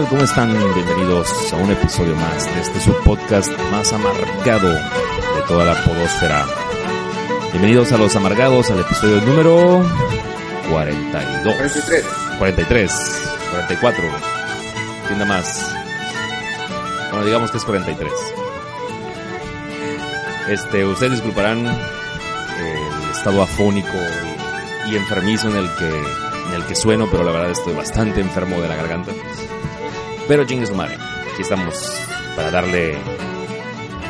tal? ¿Cómo están? Bienvenidos a un episodio más de este subpodcast más amargado de toda la podósfera. Bienvenidos a los amargados al episodio número 42. 43. 43. 44. Tienda más. Bueno, digamos que es 43. Este, ustedes disculparán el estado afónico y, y enfermizo en el que en el que sueno, pero la verdad estoy bastante enfermo de la garganta. Pero chingue su madre, aquí estamos para darle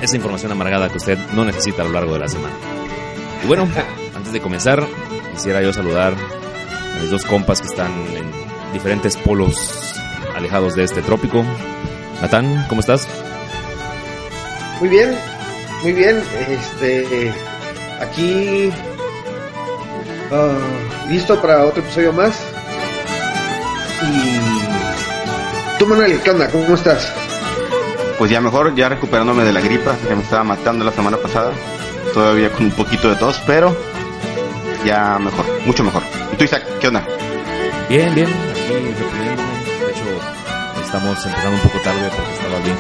esa información amargada que usted no necesita a lo largo de la semana. Y bueno, antes de comenzar, quisiera yo saludar a mis dos compas que están en diferentes polos alejados de este trópico. Natán, ¿cómo estás? Muy bien, muy bien. Este, aquí uh, listo para otro episodio más. Y tú, Manuel, ¿qué onda? ¿Cómo estás? Pues ya mejor, ya recuperándome de la gripa que me estaba matando la semana pasada. Todavía con un poquito de tos, pero ya mejor, mucho mejor. ¿Y tú, Isaac, qué onda? Bien, bien, aquí reprimiéndome. De hecho, estamos empezando un poco tarde porque estaba bien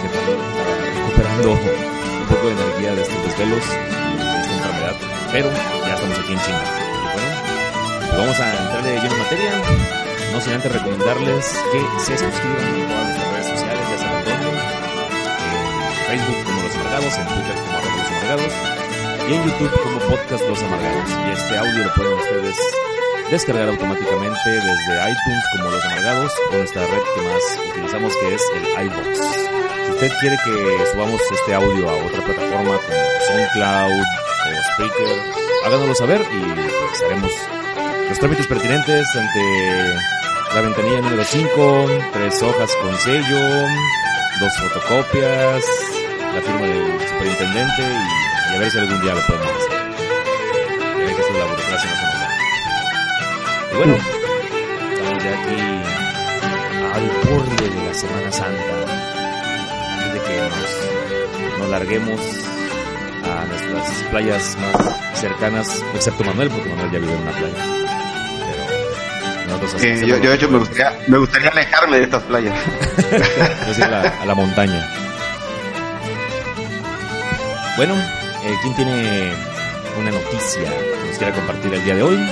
recuperando un poco de energía de estos desvelos y de esta enfermedad. Pero ya estamos aquí en China. Y bueno, pues vamos a entrar de lleno en materia. Sin antes recomendarles que se suscriban a todas nuestras redes sociales, ya saben dónde. En Facebook como Los Amargados, en Twitter como arroba Los Amargados y en YouTube como Podcast Los Amargados. Y este audio lo pueden ustedes descargar automáticamente desde iTunes como Los Amargados o nuestra red que más utilizamos que es el iBox. Si usted quiere que subamos este audio a otra plataforma como SoundCloud o Spreaker, háganoslo saber y pues haremos los trámites pertinentes ante la ventanilla número 5, tres hojas con sello, dos fotocopias, la firma del superintendente y, y a ver si algún día lo podemos hacer. Ya ven que de la burocracia da. Y bueno, estamos ya aquí al borde de la Semana Santa. Antes de que nos, nos larguemos a nuestras playas más cercanas, excepto Manuel, porque Manuel ya vive en una playa. Así hacemos yo, yo, de hecho, me gustaría, me gustaría alejarme de estas playas. Yo sí a la, a la montaña. Bueno, eh, ¿quién tiene una noticia que nos quiera compartir el día de hoy?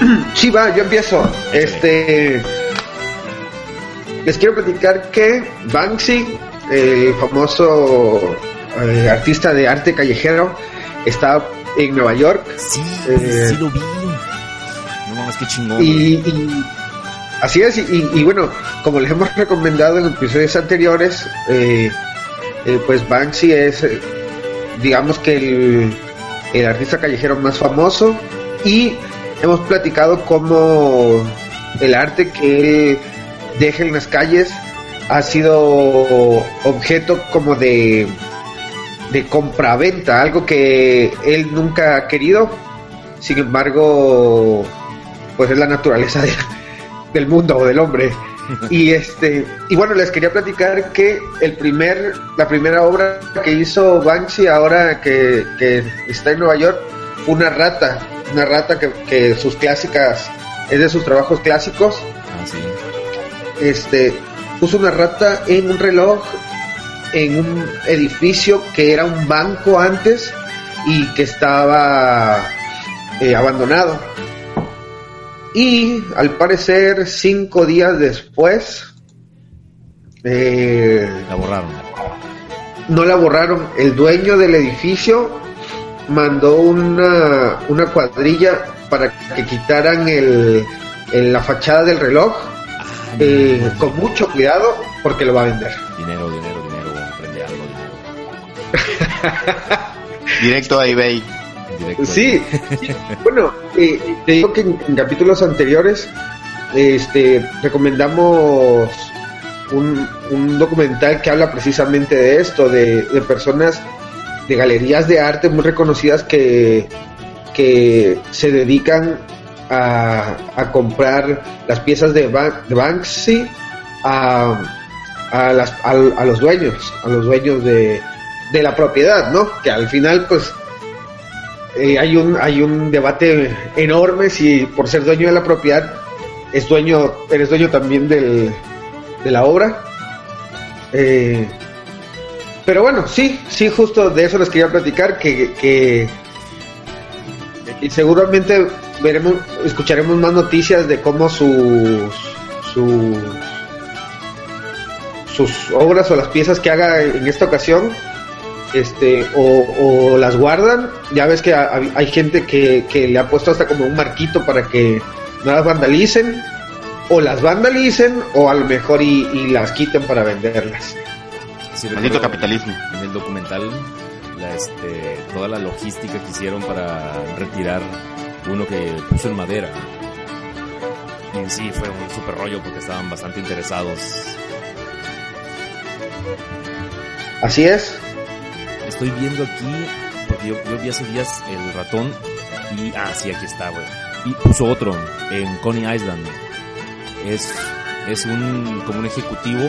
Sí, va, yo empiezo. Este, les quiero platicar que Banksy, el famoso eh, artista de arte callejero, está en Nueva York Sí, Eh, sí lo vi. No mames, qué chingón. Y, y- así es, y, y bueno, como les hemos recomendado en episodios anteriores, eh, eh, pues Banksy es, eh, digamos que el, el artista callejero más famoso y hemos platicado cómo el arte que él deja en las calles ha sido objeto como de de compra-venta, algo que él nunca ha querido, sin embargo, pues es la naturaleza de- del mundo o del hombre. Y este, y bueno, les quería platicar que el primer, la primera obra que hizo Banksy ahora que, que está en Nueva York, una rata, una rata que, que sus clásicas, es de sus trabajos clásicos, Ah, sí. este puso una rata en un reloj en un edificio que era un banco antes y que estaba eh, abandonado y al parecer cinco días después eh, La borraron. no la borraron el dueño del edificio mandó una, una cuadrilla para que quitaran el, el- la fachada del reloj Ah, eh, con mucho cuidado porque lo va a vender. Dinero, dinero, Directo a eBay. Directo. Sí, bueno, eh, te digo que en, en capítulos anteriores este, recomendamos un, un documental que habla precisamente de esto, de, de personas de galerías de arte muy reconocidas que, que se dedican a, a comprar las piezas de, Ba- de Banksy a, a, las, a, a los dueños, a los dueños de, de la propiedad, ¿no? Que al final, pues, eh, hay un hay un debate enorme si por ser dueño de la propiedad es dueño, eres dueño también del, de la obra. Eh, pero bueno, sí, sí, justo de eso les quería platicar, que, que seguramente veremos, escucharemos más noticias de cómo sus, sus obras o las piezas que haga en esta ocasión este o, las guardan. Ya ves que hay gente que, que, le ha puesto hasta como un marquito para que no las vandalicen, o las vandalicen, o a lo mejor y, las quiten para venderlas. Sí, Maldito capitalismo. En el documental, la, este, toda la logística que hicieron para retirar uno que puso en madera. Y en sí fue un super rollo porque estaban bastante interesados. Así es. Estoy viendo aquí, porque yo, vi hace días el ratón y, ah, sí, aquí está, güey. Y puso otro en Coney Island. Es, es un, como un ejecutivo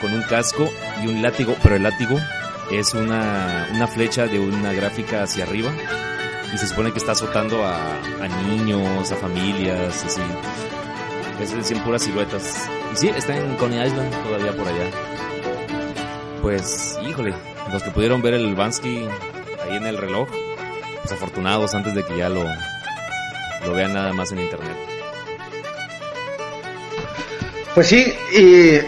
con un casco y un látigo, pero el látigo es una, una flecha de una gráfica hacia arriba y se supone que está azotando a, a niños, a familias, así. Es en puras siluetas. Y sí, está en Coney Island, todavía por allá. Pues, híjole, los que pudieron ver el Bansky ahí en el reloj, pues afortunados antes de que ya lo, lo vean nada más en internet. Pues sí, y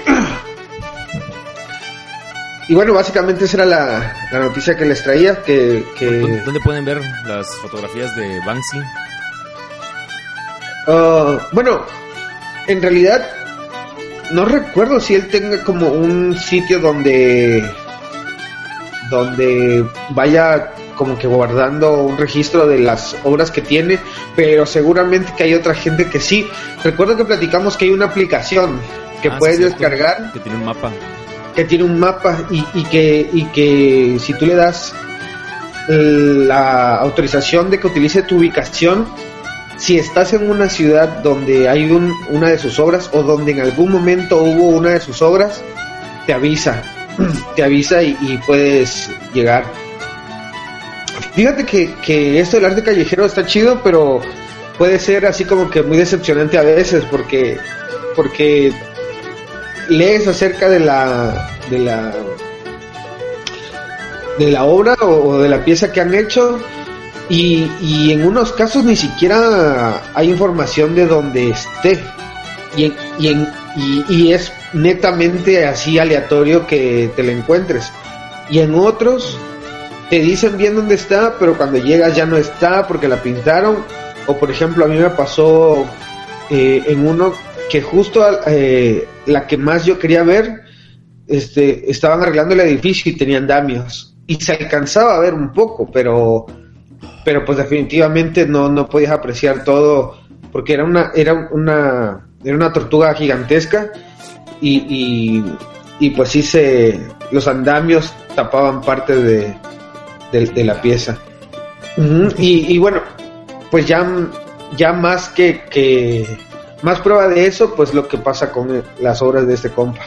y bueno, básicamente esa era la, noticia que les traía. Que, ¿Dónde pueden ver las fotografías de Banksy? Ah, bueno, en realidad no recuerdo si él tenga como un sitio donde donde vaya como que guardando un registro de las obras que tiene, pero seguramente que hay otra gente que sí. Recuerdo que platicamos que hay una aplicación que ah, puedes descargar. que tiene un mapa. Que tiene un mapa y, y, que, y que si tú le das la autorización de que utilice tu ubicación, si estás en una ciudad donde hay un, una de sus obras o donde en algún momento hubo una de sus obras, te avisa, te avisa y, puedes llegar. Fíjate que, que esto del arte callejero está chido, pero puede ser así como que muy decepcionante a veces porque porque lees acerca de la de la de la obra o, de la pieza que han hecho y, y, en unos casos ni siquiera hay información de dónde esté y, y, y, es netamente así aleatorio que te la encuentres. Y en otros te dicen bien dónde está pero cuando llegas ya no está porque la pintaron. O por ejemplo a mí me pasó eh, en uno que justo eh, la que más yo quería ver, este, estaban arreglando el edificio y tenían damios. Y se alcanzaba a ver un poco, pero, pero pues definitivamente no, no podías apreciar todo, porque era una, era una, era una tortuga gigantesca y, y, pues sí se, los andamios tapaban parte de, de, la pieza. y, y, bueno, pues ya, ya más que, que más prueba de eso, pues lo que pasa con las obras de este compa.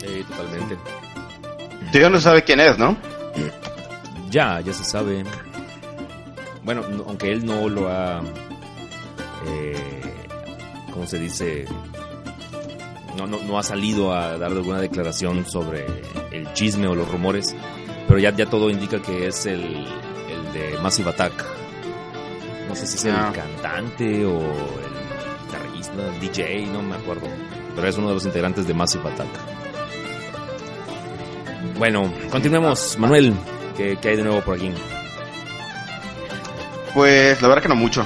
Sí, totalmente. Dios no sabe quién es, ¿no? Ya, ya se sabe. Bueno, aunque él no lo ha... Eh, ¿Cómo se dice? No, no, no ha salido a dar alguna declaración sobre el chisme o los rumores, pero ya, ya todo indica que es el, el de Massive Attack no sé si es el ah. cantante o el guitarrista, el DJ, no me acuerdo. Pero es uno de los integrantes de Massive Attack. Bueno, continuemos. Manuel, ¿qué, hay de nuevo por aquí? Pues la verdad que no mucho.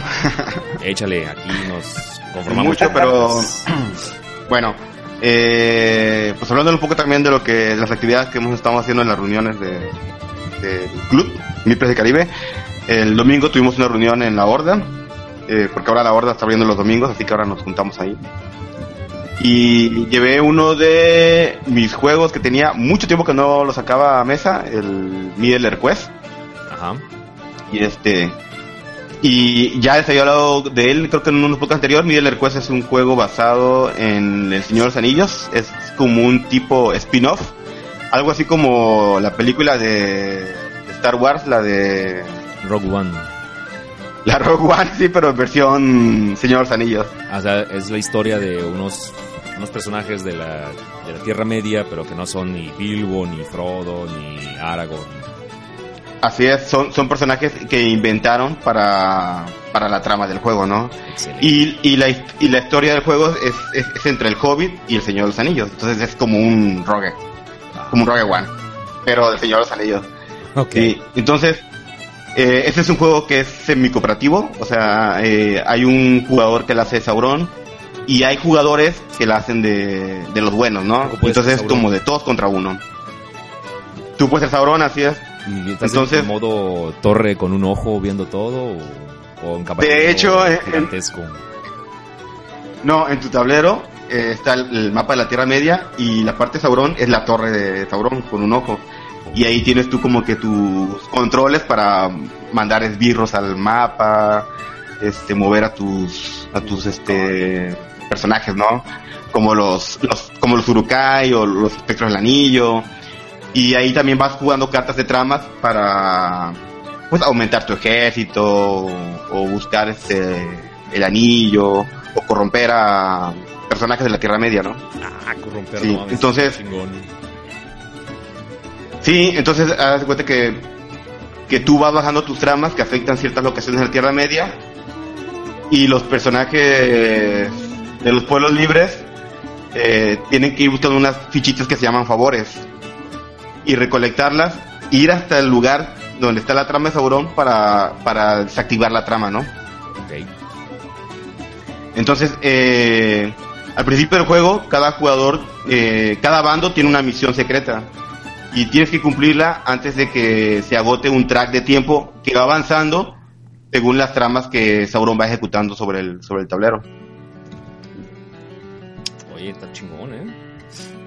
Échale, aquí nos conformamos. Mucho, pero bueno, eh, pues hablando un poco también de lo que de las actividades que hemos estado haciendo en las reuniones de, del club Mipres de Caribe. El domingo tuvimos una reunión en la Horda, eh, porque ahora la Horda está abriendo los domingos, así que ahora nos juntamos ahí. Y llevé uno de mis juegos que tenía mucho tiempo que no lo sacaba a mesa, el Middle Quest. Ajá. Y este. Y ya les había hablado de él, creo que en unos pocos anteriores. Middle Quest es un juego basado en El Señor de los Anillos. Es como un tipo spin-off. Algo así como la película de Star Wars, la de Rogue One. La Rogue One, sí, pero en versión Señor de los Anillos. O sea, es la historia de unos, unos personajes de la, de la Tierra Media, pero que no son ni Bilbo, ni Frodo, ni Aragorn. Así es, son, son personajes que inventaron para, para la trama del juego, ¿no? Y, y, la, y la historia del juego es, es, es entre el Hobbit y el Señor de los Anillos. Entonces es como un Rogue, como un Rogue One, pero del Señor de los Anillos. Ok. Entonces, eh, este es un juego que es semi-cooperativo, o sea, eh, hay un jugador que la hace de Sauron y hay jugadores que la hacen de, de los buenos, ¿no? ¿Cómo puede Entonces es como de todos contra uno. Tú puedes ser Sauron, así es. ¿Y estás Entonces- en modo torre con un ojo viendo todo? ¿O, o en De hecho, gigantesco? No, en tu tablero eh, está el, el mapa de la Tierra Media y la parte de Sauron es la torre de Sauron con un ojo. Y ahí tienes tú como que tus controles para mandar esbirros al mapa, este, mover a tus, a tus, este, personajes, ¿no? Como los, los, como los Urukai o los espectros del anillo. Y ahí también vas jugando cartas de tramas para, pues, aumentar tu ejército o, o buscar este, el anillo o corromper a personajes de la Tierra Media, ¿no? Ah, corromper, Sí, no entonces- chingón. Sí, entonces haz cuenta que, que tú vas bajando tus tramas que afectan ciertas locaciones de la Tierra Media y los personajes de los pueblos libres eh, tienen que ir buscando unas fichitas que se llaman favores y recolectarlas, ir hasta el lugar donde está la trama de Sauron para, para desactivar la trama, ¿no? Entonces, eh, al principio del juego, cada jugador, eh, cada bando tiene una misión secreta. Y tienes que cumplirla antes de que se agote un track de tiempo que va avanzando según las tramas que Sauron va ejecutando sobre el, sobre el tablero. Oye, está chingón, ¿eh?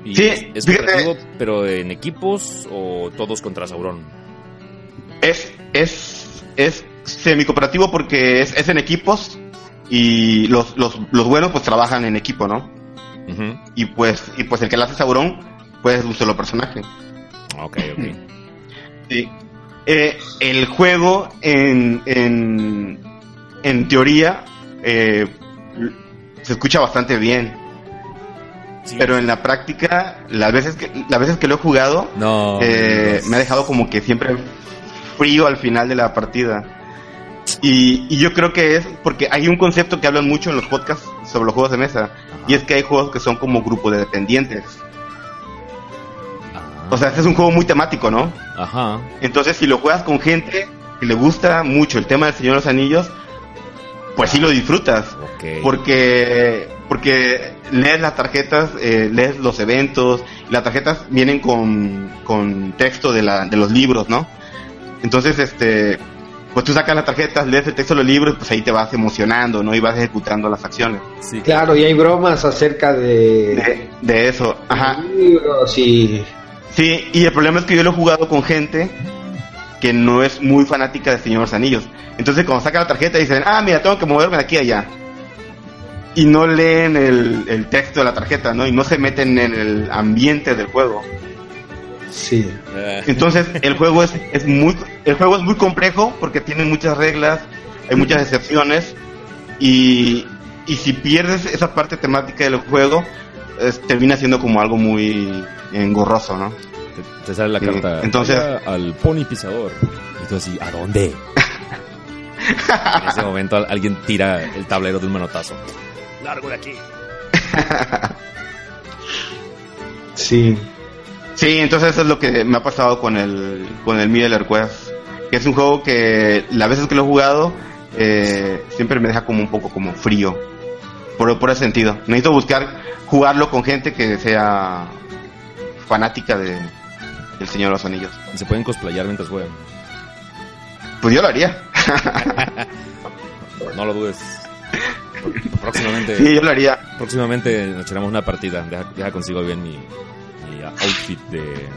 ¿Y Sí, es, es fíjate. cooperativo, pero en equipos o todos contra Sauron? Es, es, es semi-cooperativo porque es, es en equipos y los, los, los buenos pues trabajan en equipo, ¿no? Y pues, y pues el que la hace Sauron pues es un solo personaje. Ok, ok. Sí. Eh, el juego, en, en, en teoría, eh, se escucha bastante bien. Sí. Pero en la práctica, las veces que, las veces que lo he jugado, No. eh, me ha dejado como que siempre frío al final de la partida. Y, y yo creo que es porque hay un concepto que hablan mucho en los podcasts sobre los juegos de mesa. Ajá. Y es que hay juegos que son como grupo de dependientes. Ah. O sea, este es un juego muy temático, ¿no? Ajá. Entonces, si lo juegas con gente que le gusta mucho el tema del Señor de los Anillos, pues sí lo disfrutas. Ok. Porque, porque lees las tarjetas, eh, lees los eventos, y las tarjetas vienen con, con texto de, la, de los libros, ¿no? Entonces, este, pues tú sacas las tarjetas, lees el texto de los libros, pues ahí te vas emocionando, ¿no? Y vas ejecutando las acciones. Sí, Claro, y hay bromas acerca de, De, de eso, ajá. libros y Sí, y el problema es que yo lo he jugado con gente que no es muy fanática de Señor de los Anillos. Entonces cuando sacan la tarjeta dicen, ah, mira, tengo que moverme de aquí a allá. Y no leen el, el texto de la tarjeta, ¿no? Y no se meten en el ambiente del juego. sí. Eh, Entonces el juego es, es muy el juego es muy complejo porque tiene muchas reglas, hay muchas excepciones y, y si pierdes esa parte temática del juego es- termina siendo como algo muy engorroso, ¿no? te, te sale la Sí, carta. entonces- "Vaya al pony pisador. Y tú así, ¿a dónde? en ese momento al- alguien tira el tablero de un manotazo. Largo de aquí. Sí. Sí, entonces eso es lo que me ha pasado con el con el Middle Quest, que es un juego que las veces que lo he jugado eh, siempre me deja como un poco como frío, por, por ese sentido. Necesito buscar jugarlo con gente que sea fanática de del Señor de los Anillos. Se pueden cosplayar mientras juegan. Pues yo lo haría. No lo dudes. Próximamente, Sí, yo lo haría. próximamente nos echaremos una partida. Deja, deja consigo bien mi, mi outfit de,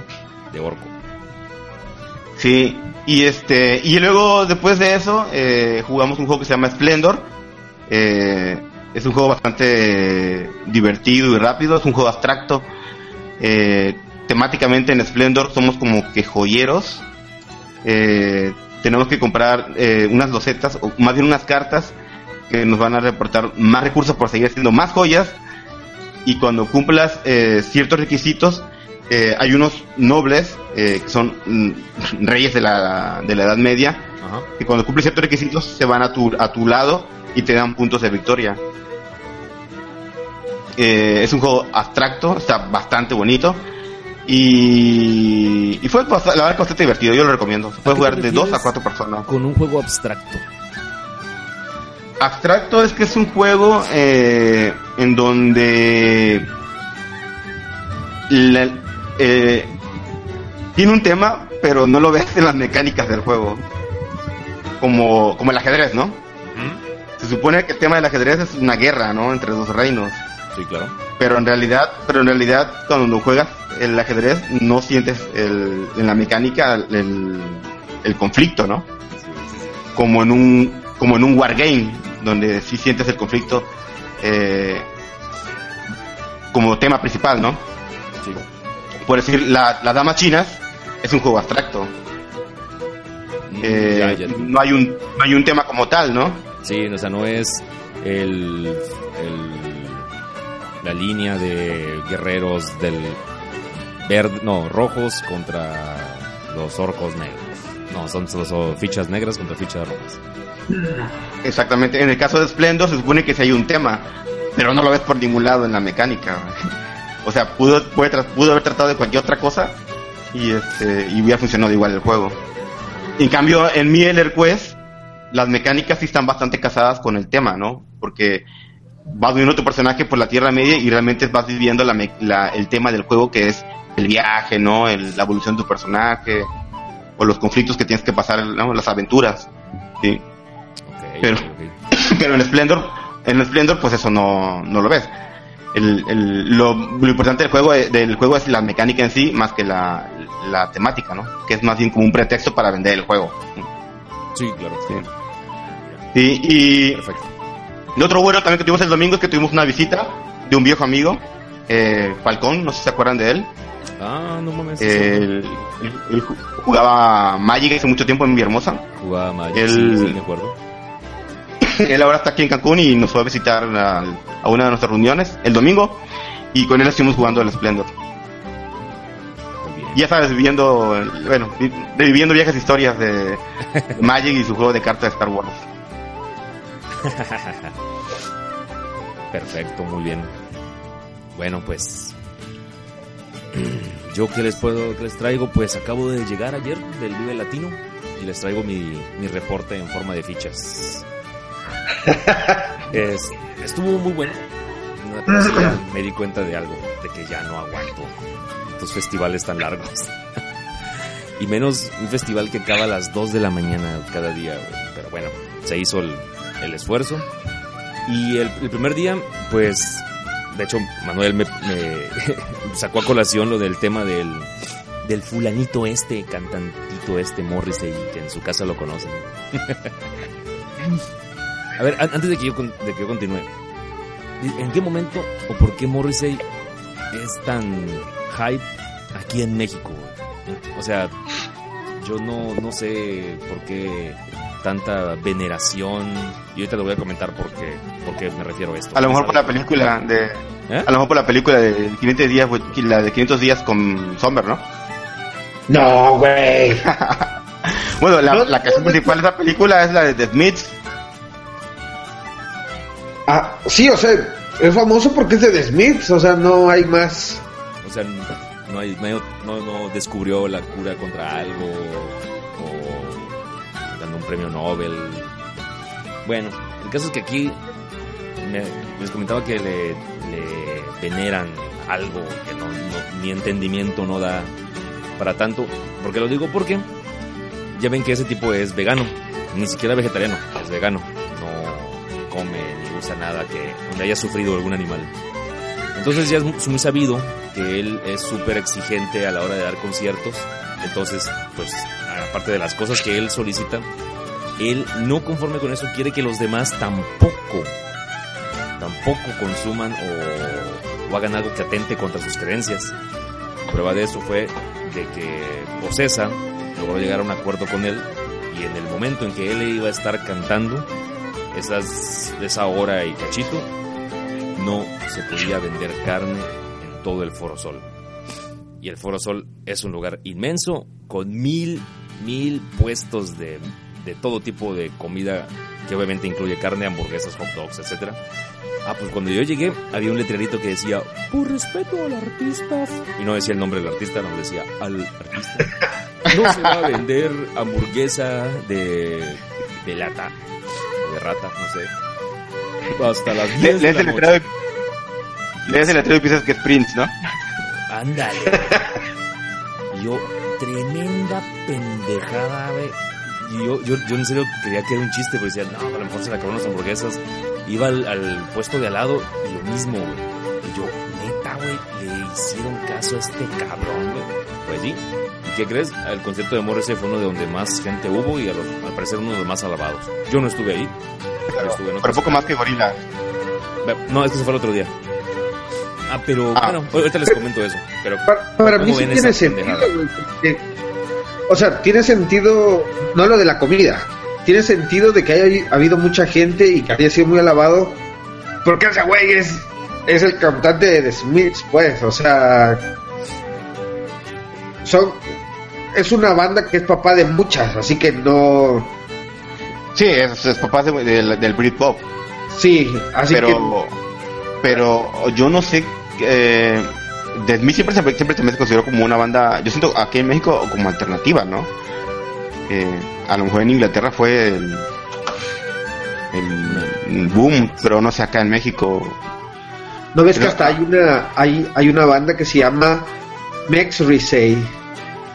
de orco. Sí, y este y luego después de eso eh, jugamos un juego que se llama Splendor. Eh, es un juego bastante divertido y rápido, es un juego abstracto. Eh, temáticamente en Splendor somos como que joyeros. Eh, tenemos que comprar eh, unas losetas, o más bien unas cartas, que nos van a reportar más recursos por seguir haciendo más joyas. Y cuando cumplas eh, ciertos requisitos, eh, hay unos nobles que son mm, reyes de la, de la Edad Media, que cuando cumplen ciertos requisitos se van a tu, a tu lado y te dan puntos de victoria. es un juego abstracto, está bastante bonito. Y, y fue la verdad bastante divertido, yo lo recomiendo. Se puede jugar de dos a cuatro personas. Con un juego abstracto. Abstracto es que es un juego eh, en donde eh, tiene un tema, pero no lo ves en las mecánicas del juego. Como, como el ajedrez, ¿no? Se supone que el tema del ajedrez es una guerra, ¿no? Entre dos reinos. Sí, claro. Pero en realidad, pero en realidad cuando juegas el ajedrez no sientes el, en la mecánica el, el conflicto, ¿no? Como en un como en un wargame donde sí sientes el conflicto eh, como tema principal, ¿no? Sí. Por decir, la, las damas chinas es un juego abstracto. Mm, eh, no hay un no hay un tema como tal, ¿no? Sí, o sea, no es el, el la línea de guerreros del verde, no, rojos contra los orcos negros. No, son, son, fichas negras contra fichas rojas. Exactamente. En el caso de Splendor se supone que si hay un tema, pero no lo ves por ningún lado en la mecánica. O sea, pudo, pudo haber tratado de cualquier otra cosa y este y hubiera funcionado igual el juego. En cambio, en mi Quest, las mecánicas sí están bastante casadas con el tema, ¿no? Porque vas viendo tu personaje por la Tierra Media y realmente vas viviendo el tema del juego que es el viaje, ¿no? la evolución de tu personaje o los conflictos que tienes que pasar, las aventuras, ¿sí? Pero, pero en Splendor, en Splendor pues eso no, no lo ves. El, el, lo, lo, importante del juego, del juego es la mecánica en sí más que la, la temática, ¿no? Que es más bien como un pretexto para vender el juego. Sí, claro. Sí. y Perfecto. Lo otro bueno también que tuvimos el domingo es que tuvimos una visita de un viejo amigo, eh, Falcón, no sé si se acuerdan de él. Ah, no mames. Él, jugaba Magic hace mucho tiempo en Villahermosa. Jugaba Magic, él, sí, sí, acuerdo. él ahora está aquí en Cancún y nos fue a visitar a, una de nuestras reuniones el domingo y con él estuvimos jugando el Splendor. Ya sabes, viviendo, bueno, viviendo viejas historias de Magic y su juego de cartas de Star Wars. Perfecto, muy bien. Bueno, pues yo que les puedo, que les traigo, pues acabo de llegar ayer del Vive Latino y les traigo mi, mi reporte en forma de fichas. estuvo muy bueno. me di cuenta de algo, de que ya no aguanto estos festivales tan largos. y menos un festival que acaba a las 2 de la mañana cada día. Pero bueno, se hizo el, el esfuerzo. Y el, primer día, pues, de hecho, Manuel me, sacó a colación lo del tema del, del fulanito este, cantantito este, Morrissey, que en su casa lo conocen. A ver, antes de que, yo, de que yo continúe, ¿en qué momento o por qué Morrissey es tan hype aquí en México? O sea, yo no, no sé por qué tanta veneración. Y ahorita lo voy a comentar porque, porque me refiero a esto. A lo mejor por la película de... ¿Eh? A lo mejor por la película de 500 días, la de 500 días con Sommer, ¿no? No, güey. bueno, la, la canción principal de esa película es la de The Smiths. Ah, sí, o sea, es famoso porque es de The Smiths, o sea, no hay más. O sea, no, hay, no, no descubrió la cura contra algo premio Nobel. Bueno, el caso es que aquí les comentaba que le, veneran algo que no, mi entendimiento no da para tanto. porque lo digo? Porque ya ven que ese tipo es vegano, ni siquiera vegetariano, es vegano. No come usa nada que donde haya sufrido algún animal. Entonces ya es muy sabido que él es súper exigente a la hora de dar conciertos. Entonces, pues, aparte de las cosas que él solicita, él no conforme con eso quiere que los demás tampoco, tampoco consuman o, hagan algo que atente contra sus creencias. Prueba de eso fue de que Ocesa logró llegar a un acuerdo con él Y en el momento en que él iba a estar cantando, esas, esa hora y cachito, no se podía vender carne en todo el Foro Sol. Y el Foro Sol es un lugar inmenso con mil, mil puestos de, de todo tipo de comida que obviamente incluye carne, hamburguesas, hot dogs, etc. Ah, pues cuando yo llegué había un letrerito que decía, por respeto al artista, y no decía el nombre del artista, no decía al artista, no se va a vender hamburguesa de, de lata, de rata, no sé. Hasta las 10 de la noche. Lees el letrero y piensas que es Prince, ¿no? Ándale. Yo, tremenda pendejada, güey. Y yo, yo, yo en serio creía que era un chiste, pero decía, no, a lo mejor se le acabaron las hamburguesas. Iba al, al puesto de al lado y lo mismo, güey. Y yo, neta, güey, le hicieron caso a este cabrón, güey. Pues sí. ¿Y qué crees? El concierto de Morrissey fue uno de donde más gente hubo y al parecer uno de los más alabados. Yo no estuve ahí. Pero estuve en Pero poco más que Gorila. No, es que se fue el otro día. Ah, pero Ah. bueno, ahorita les comento eso. Pero Para, para mí ¿cómo sí ven tiene sentido, porque- o sea, tiene sentido, no lo de la comida, tiene sentido de que haya habido mucha gente y que haya sido muy alabado, porque ese güey es, es el cantante de The Smiths, pues, o sea, son, es una banda que es papá de muchas, así que no, Sí, es, es papá de- del, del Britpop. sí, así que pero pero yo no sé eh, de mí siempre siempre siempre también se consideró como una banda yo siento aquí en México como alternativa no Eh, a lo mejor en Inglaterra fue el, boom pero no sé acá en México. ¿No ves que Pero- hasta hay una hay, hay una banda que se llama Mex Risey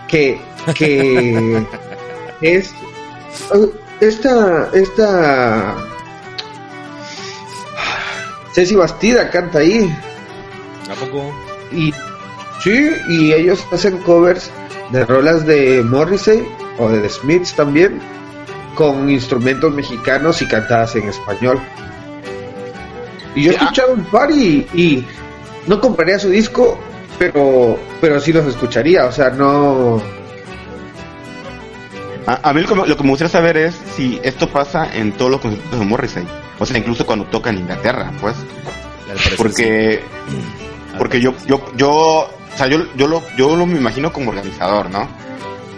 que que es uh, esta esta Ceci Bastida canta ahí. ¿A poco? y sí y ellos hacen covers de rolas de Morrissey o de The Smiths también con instrumentos mexicanos y cantadas en español. Y yo he escuchado un par y, y no compraría su disco pero pero sí los escucharía o sea no a, a mí lo que, me- lo que me gustaría saber es si esto pasa en todos los conciertos de Morrissey. O sea incluso cuando toca en Inglaterra pues. Porque sí. Al porque yo yo yo o sea yo yo lo yo lo me imagino como organizador no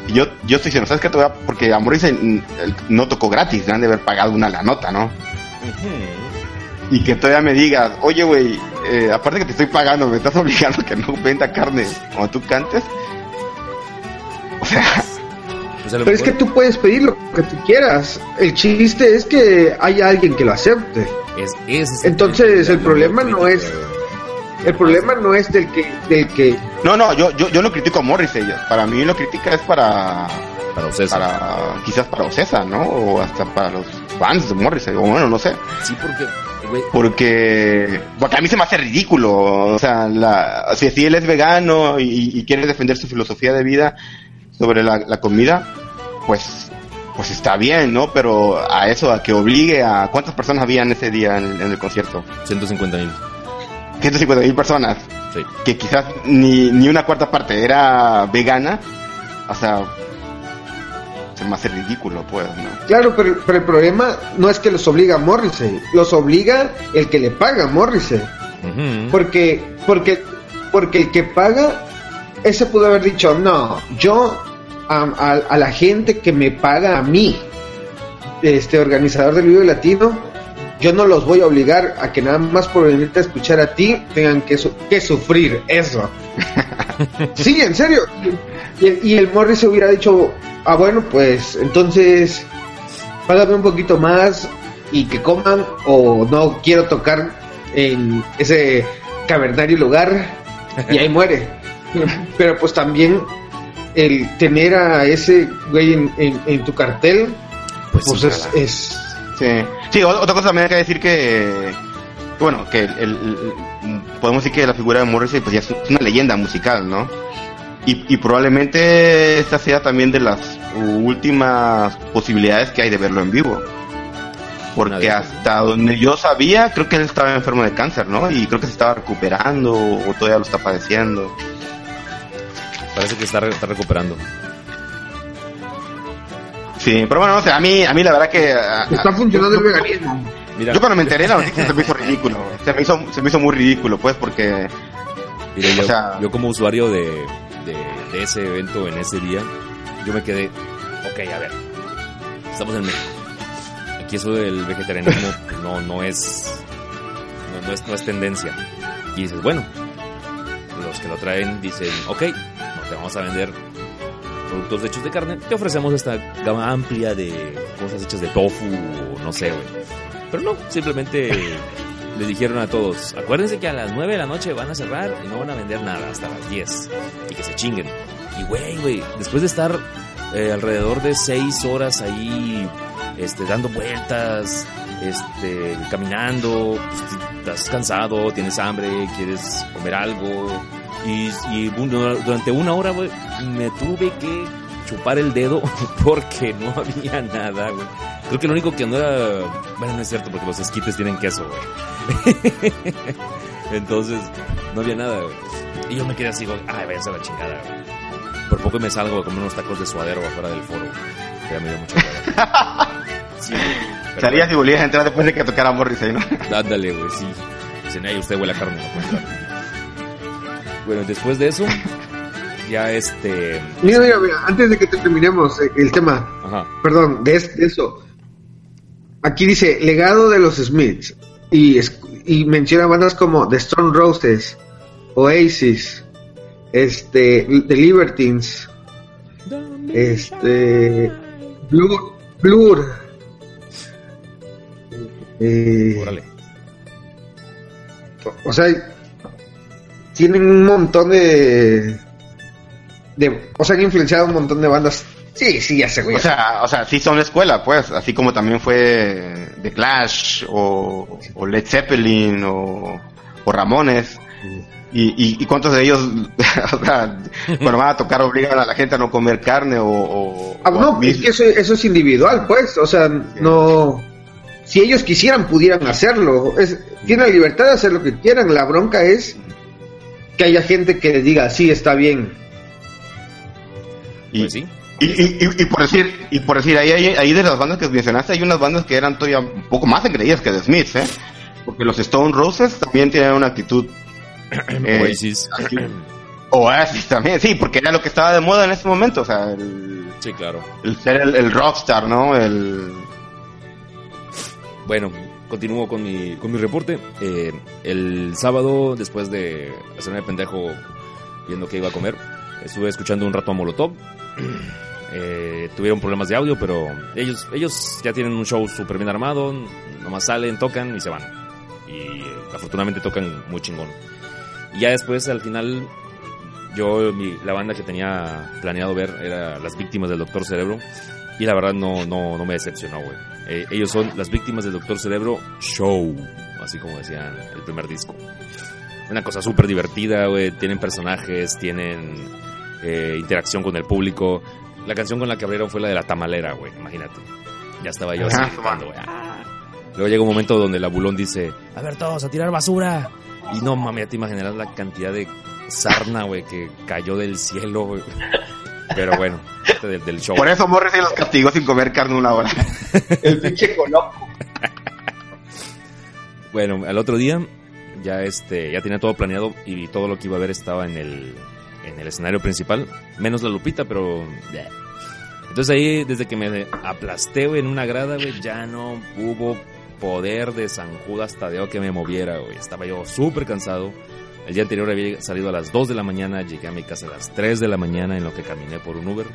y yo yo estoy diciendo sabes qué te voy a porque a Morrissey mm, no tocó gratis le han de haber pagado una la nota no y que todavía me digas oye güey eh, aparte que te estoy pagando me estás obligando a que no venda carne cuando tú cantes o sea pero es que tú puedes pedir lo que tú quieras. El chiste es que haya alguien que lo acepte. Es, ese es Entonces, el problema no es- el problema no es del que del que no no yo yo, yo no critico a Morrissey para mí lo crítica es para Para ustedes. para quizás para Ocesa no o hasta para los fans de Morrissey o bueno no sé. Sí, porque, porque porque a mí se me hace ridículo o sea la si, si él es vegano y, y quiere defender su filosofía de vida sobre la, la comida pues pues está bien no pero a eso a que obligue a cuántas personas habían ese día en, en el concierto 150 mil. 150 mil personas. Sí. que quizás ni, ni una cuarta parte era vegana. O sea se me hace ridículo pues no claro pero, pero el problema no es que los obliga a Morrissey. Los obliga el que le paga a Morrissey. Porque porque porque el que paga ese pudo haber dicho no yo a, a- a la gente que me paga a mí este organizador del Vive Latino yo no los voy a obligar a que nada más por venirte a escuchar a ti tengan que, su- que sufrir eso sí en serio y, el- y el Morris se hubiera dicho ah bueno pues entonces págame un poquito más y que coman o no quiero tocar en ese cavernario lugar y ahí muere. Pero pues también el tener a ese güey en, en- en tu cartel, Pues, pues sí, es, es- Sí, sí, otra cosa también hay que decir que, que, bueno, que el, podemos decir que la figura de Morrissey pues ya es una leyenda musical, ¿no? Y, y probablemente esta sea también de las últimas posibilidades que hay de verlo en vivo. Porque hasta donde yo sabía, creo que él estaba enfermo de cáncer, ¿no? Y creo que se estaba recuperando o todavía lo está padeciendo. Parece que está, re- está recuperando. Sí, pero bueno, no sé, a mí, a mí la verdad que... Está funcionando el veganismo. Mira. Yo cuando me enteré la noticia se me hizo ridículo, se me hizo, se me hizo muy ridículo, pues, porque... Mira, yo, o sea, yo como usuario de, de, de, ese evento en ese día, yo me quedé, ok, a ver, estamos en México. Aquí eso del vegetarianismo no, no es, no, no es, no es tendencia. Y dices, bueno, los que lo traen dicen, ok, te vamos a vender productos hechos de carne, te ofrecemos esta gama amplia de cosas hechas de tofu o no sé, güey. Pero no, simplemente les dijeron a todos, acuérdense que a las 9 de la noche van a cerrar y no van a vender nada hasta las 10 y que se chinguen. Y güey, güey, después de estar eh, alrededor de 6 horas ahí este, dando vueltas, este, caminando, pues, estás cansado, tienes hambre, quieres comer algo. Y, y durante una hora, güey, me tuve que chupar el dedo porque no había nada, güey. Creo que lo único que no era. Bueno, no es cierto porque los esquites tienen queso, güey. Entonces, no había nada, güey. Y yo me quedé así, güey, ay, váyanse a la chingada, güey. Por poco me salgo a comer unos tacos de suadero afuera del foro, güey. Ya me dio mucho Sí, Salías y volvías a entrar después de que tocara Morrissey, ¿no? Ándale, güey, sí. Dicen, ay, usted huele a carne, no Bueno, después de eso, ya este... Mira, mira, mira, antes de que terminemos eh, el tema, Ajá. perdón, de, de, eso. Aquí dice, legado de los Smiths. Y, y menciona bandas como The Stone Roses, Oasis, este, The Libertines, este, Blur, Blur eh, Órale. O sea, tienen un montón de, de, o sea, han influenciado un montón de bandas. Sí, sí, ya sé, güey. O sea, o sea, sí son escuela, pues, así como también fue The Clash o, o Led Zeppelin o, o Ramones. Y, y, cuántos de ellos, o sea, cuando van a tocar obligan a la gente a no comer carne o... o ah, no, es que eso, eso, es individual, pues, o sea, no... Si ellos quisieran, pudieran hacerlo. Es, tienen la libertad de hacer lo que quieran. La bronca es que haya gente que diga, sí, está bien. Y, pues sí. Y, y, y, por decir, y por decir, ahí, ahí, de las bandas que mencionaste, hay unas bandas que eran todavía un poco más engreídas que The Smiths, ¿eh? Porque los Stone Roses también tienen una actitud eh, Oasis. Oasis también, sí, porque era lo que estaba de moda en ese momento, o sea, el, sí, claro. El ser el, rockstar, ¿no? El... Bueno, continúo con mi, con mi reporte. Eh, el sábado, después de hacerme pendejo viendo que iba a comer, estuve escuchando un rato a Molotov. Eh, tuvieron problemas de audio, pero ellos, ellos ya tienen un show súper bien armado, nomás salen, tocan y se van. Y afortunadamente tocan muy chingón. Y ya después, al final, yo, la banda que tenía planeado ver era Las Víctimas del Doctor Cerebro. Y la verdad no, no, no me decepcionó, güey. Eh, ellos son Las Víctimas del Doctor Cerebro Show, así como decían el primer disco. Una cosa súper divertida, güey. Tienen personajes, tienen eh, interacción con el público. La canción con la que abrieron fue la de La Tamalera, güey, imagínate. Ya estaba yo así gritando, güey. ¡Ah! Luego llega un momento donde el abulón dice, a ver todos, a tirar basura. Y no mames, ya te imaginarás la cantidad de sarna, güey, que cayó del cielo, güey. Pero bueno, este del, del, show. Por eso Morris los castigó sin comer carne una hora. El pinche coloco. Bueno, al otro día ya este ya tenía todo planeado y todo lo que iba a ver estaba en el en el escenario principal, menos la lupita, pero entonces ahí desde que me aplasté en una grada, güey, ya no hubo poder de San Judas Tadeo que me moviera, güey. Estaba yo súper cansado. El día anterior había salido a las 2 de la mañana, llegué a mi casa a las 3 de la mañana en lo que caminé por un Uber.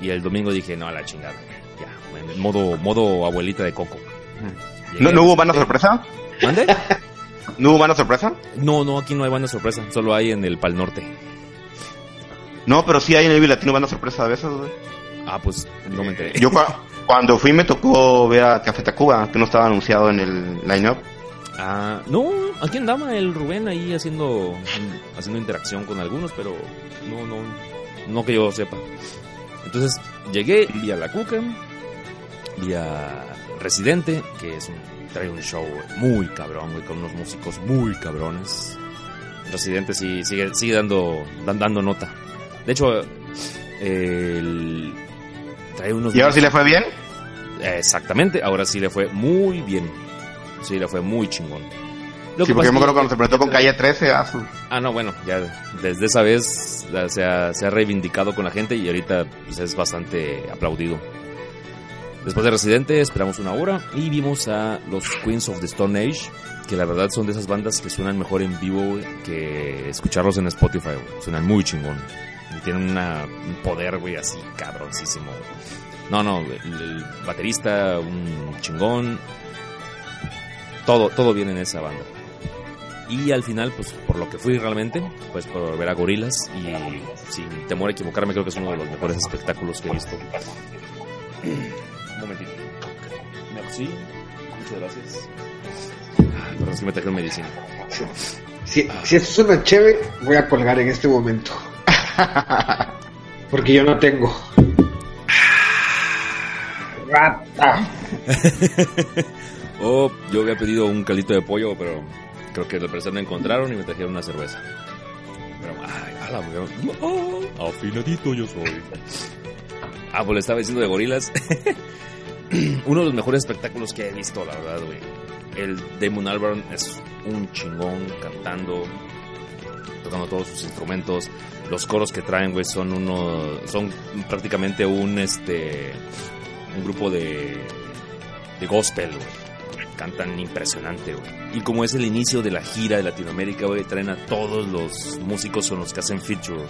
Y el domingo dije, no, a la chingada, ya, en modo, modo abuelita de coco. ¿No, ¿No hubo banda sorpresa? ¿Mande? ¿No hubo banda sorpresa? No, no, aquí no hay banda sorpresa, solo hay en el Pal Norte. No, pero sí hay en el Latino banda sorpresa a veces, güey. Ah, pues no me enteré. Yo cuando fui me tocó ver a Café Tacuba, que no estaba anunciado en el line-up. Ah, no, aquí andaba el Rubén ahí haciendo haciendo interacción con algunos, pero no, no, no que yo sepa. Entonces llegué, vi a La Cuca, vi a Residente, que es un, trae un show muy cabrón, con unos músicos muy cabrones. Residente sí sigue, sigue dando, dando nota. De hecho, el trae unos... ¿Y ahora sí le fue bien? Exactamente, ahora sí le fue muy bien. Sí, le fue muy chingón. Lo sí, porque yo me acuerdo cuando se presentó con Calle 13 a su... Ah, no, bueno, ya desde esa vez se ha, se ha reivindicado con la gente y ahorita pues, es bastante aplaudido. Después de Residente esperamos una hora y vimos a los Queens of the Stone Age, que la verdad son de esas bandas que suenan mejor en vivo que escucharlos en Spotify, Suenan muy chingón. Y tienen un poder, güey, así cabroncísimo. No, no, el, baterista, un chingón. Todo, todo viene en esa banda. Y al final, pues por lo que fui realmente, pues por ver a gorilas y sin temor a equivocarme, creo que es uno de los mejores espectáculos que he visto. Un momentito. Merci. Muchas gracias. Perdón, es que me trajeron medicina. Si, si esto es una chévere, voy a colgar en este momento. Porque yo no tengo. Rata. oh, yo había pedido un caldito de pollo, pero creo que al parecer no encontraron y me trajeron una cerveza. Pero, ay, a la oh, afinadito yo soy. Ah, pues le estaba diciendo de gorilas. Uno de los mejores espectáculos que he visto, la verdad, güey. El Damon Albarn es un chingón cantando, tocando todos sus instrumentos. Los coros que traen, güey, son uno, son prácticamente un, este, un grupo de, de gospel, Cantan impresionante, güey. Y como es el inicio de la gira de Latinoamérica, güey, traen a todos los músicos con los que hacen feature.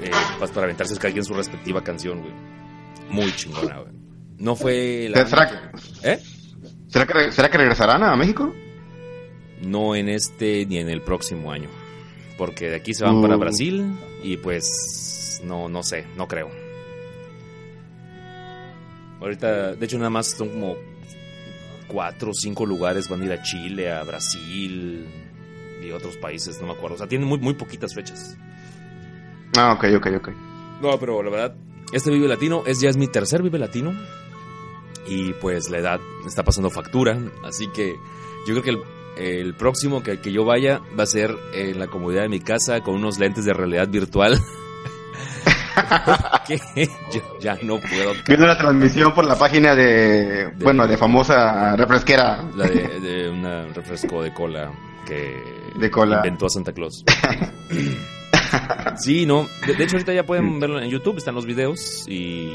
Eh, para aventarse cada quien su respectiva canción, güey. Muy chingona, güey. No fue la... ¿Será, que, ¿Eh? ¿será, que, ¿Será que regresarán a México? No en este ni en el próximo año. Porque de aquí se van para uh. Brasil y pues no, no sé, no creo. Ahorita, de hecho, nada más son como cuatro o cinco lugares. Van a ir a Chile, a Brasil y otros países, no me acuerdo. O sea, tienen muy, muy poquitas fechas. Ah, ok, ok, ok. No, pero la verdad, este Vive Latino es ya es mi tercer Vive Latino. Y pues la edad está pasando factura. Así que yo creo que el, el próximo que, que yo vaya va a ser en la comodidad de mi casa con unos lentes de realidad virtual. que yo ya no puedo. Viendo la transmisión por la página de, bueno, de famosa refresquera. La de, de un refresco de cola que de cola. inventó Santa Claus. sí, no. De, hecho, ahorita ya pueden verlo en YouTube, están los videos y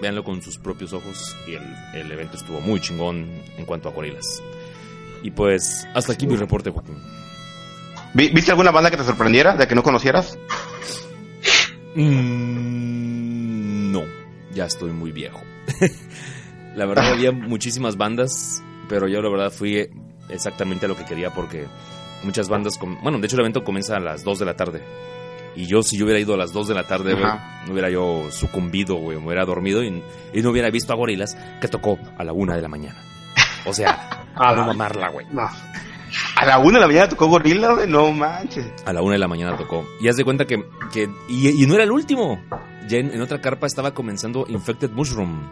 véanlo con sus propios ojos. Y el, evento estuvo muy chingón en cuanto a gorilas. Y pues, hasta aquí mi reporte, Joaquín. ¿Viste alguna banda que te sorprendiera, de que no conocieras? Mm, no, ya estoy muy viejo. la verdad había muchísimas bandas, pero yo la verdad fui exactamente a lo que quería porque muchas bandas, bueno, de hecho el evento comienza a las 2 de la tarde. Y yo si yo hubiera ido a las 2 de la tarde, no hubiera yo sucumbido, güey, me hubiera dormido y, no hubiera visto a Gorilas que tocó a la 1 de la mañana. O sea, a no mamarla, güey. A la una de la mañana tocó Gorila, No manches. A la una de la mañana tocó. Y haz de cuenta que. que y, no era el último. Ya en, otra carpa estaba comenzando Infected Mushroom.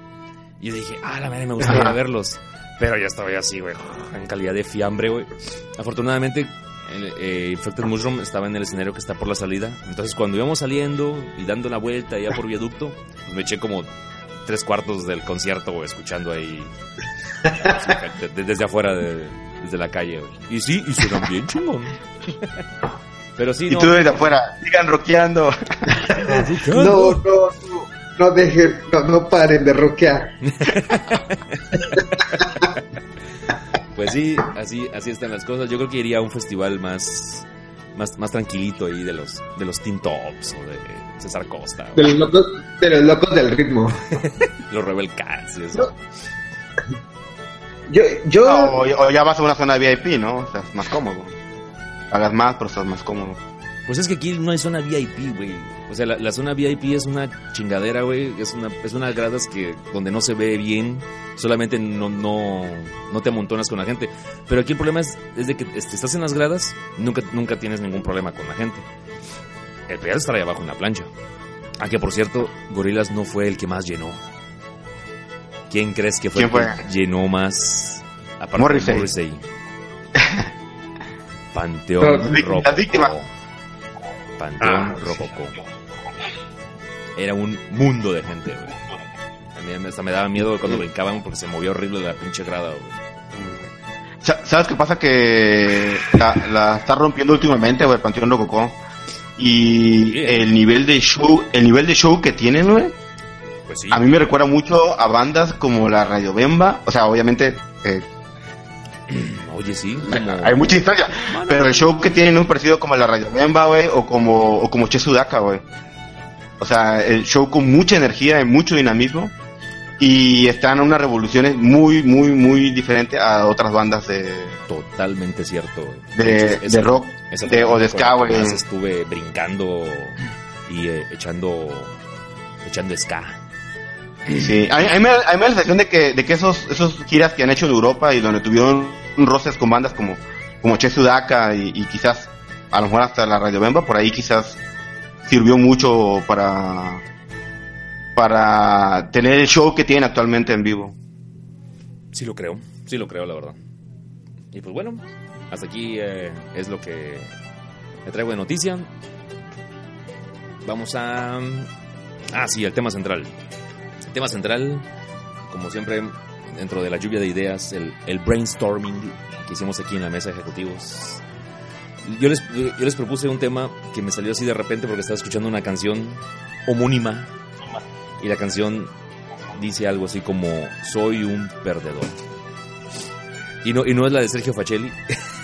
Y yo dije, ah, la madre, me gustaría verlos. Pero ya estaba así, güey. En calidad de fiambre, güey. Afortunadamente, eh, Infected Mushroom estaba en el escenario que está por la salida. Entonces, cuando íbamos saliendo y dando la vuelta ya por viaducto, pues me eché como tres cuartos del concierto, escuchando ahí. desde afuera de desde la calle, Y sí, y suenan bien chingón. Pero sí, no. Y tú desde afuera, sigan rockeando. no, no, no, no dejen, no, no paren de rockear. pues sí, así, así están las cosas. Yo creo que iría a un festival más, más, más tranquilito ahí de los, de los Teen Tops o de César Costa. De los locos, de los locos del ritmo. los Rebel Cats y eso. Yo, yo... o, ya vas a una zona VIP, ¿no? O sea, es más cómodo. Pagas más, pero estás más cómodo. Pues es que aquí no hay zona VIP, güey. O sea, la, zona VIP es una chingadera, güey. Es una, es unas gradas que donde no se ve bien, solamente no, no, no te amontonas con la gente. Pero aquí el problema es, es de que este, estás en las gradas, nunca, nunca tienes ningún problema con la gente. El peor es estar ahí abajo en la plancha. Ah, que por cierto, Gorilas no fue el que más llenó. ¿Quién crees que fue, el que llenó más? Aparte Morrissey. Morrissey. Panteón Rococó. Panteón ah, Rococó. Era un mundo de gente, güey. A mí hasta me daba miedo cuando brincaban porque se movía horrible la pinche grada, güey. Sa- ¿Sabes qué pasa? Que la, la está rompiendo últimamente, güey, el Panteón Rococó. Y el nivel de show, el nivel de show que tienen, güey, Pues sí. a mí me recuerda mucho a bandas como la Radio Bemba. O sea, obviamente, eh, Oye, sí. como- hay mucha distancia. Mano. Pero el show que tienen es parecido como la Radio Bemba, güey, o como, o como Che Sudaka, güey. O sea, el show con mucha energía y mucho dinamismo. Y están en unas revoluciones muy, muy, muy diferentes a otras bandas de, Totalmente cierto. de, hecho, esa- de rock esa de, o de ska, güey. estuve brincando y eh, echando echando ska. Sí, a mí, me, a me da la sensación de que, de que esos, esos giras que han hecho en Europa y donde tuvieron roces con bandas como, como Che Sudaka y, y quizás, a lo mejor hasta la Radio Bemba, por ahí quizás sirvió mucho para, para tener el show que tienen actualmente en vivo. Sí lo creo, sí lo creo, la verdad. Y pues bueno, hasta aquí eh, es lo que me traigo de noticia. Vamos a... Ah, sí, el tema central. Tema central, como siempre, dentro de la lluvia de ideas, el, el brainstorming que hicimos aquí en la mesa de ejecutivos. Yo les, yo les propuse un tema que me salió así de repente porque estaba escuchando una canción homónima y la canción dice algo así como soy un perdedor. Y no, y no es la de Sergio Facelli.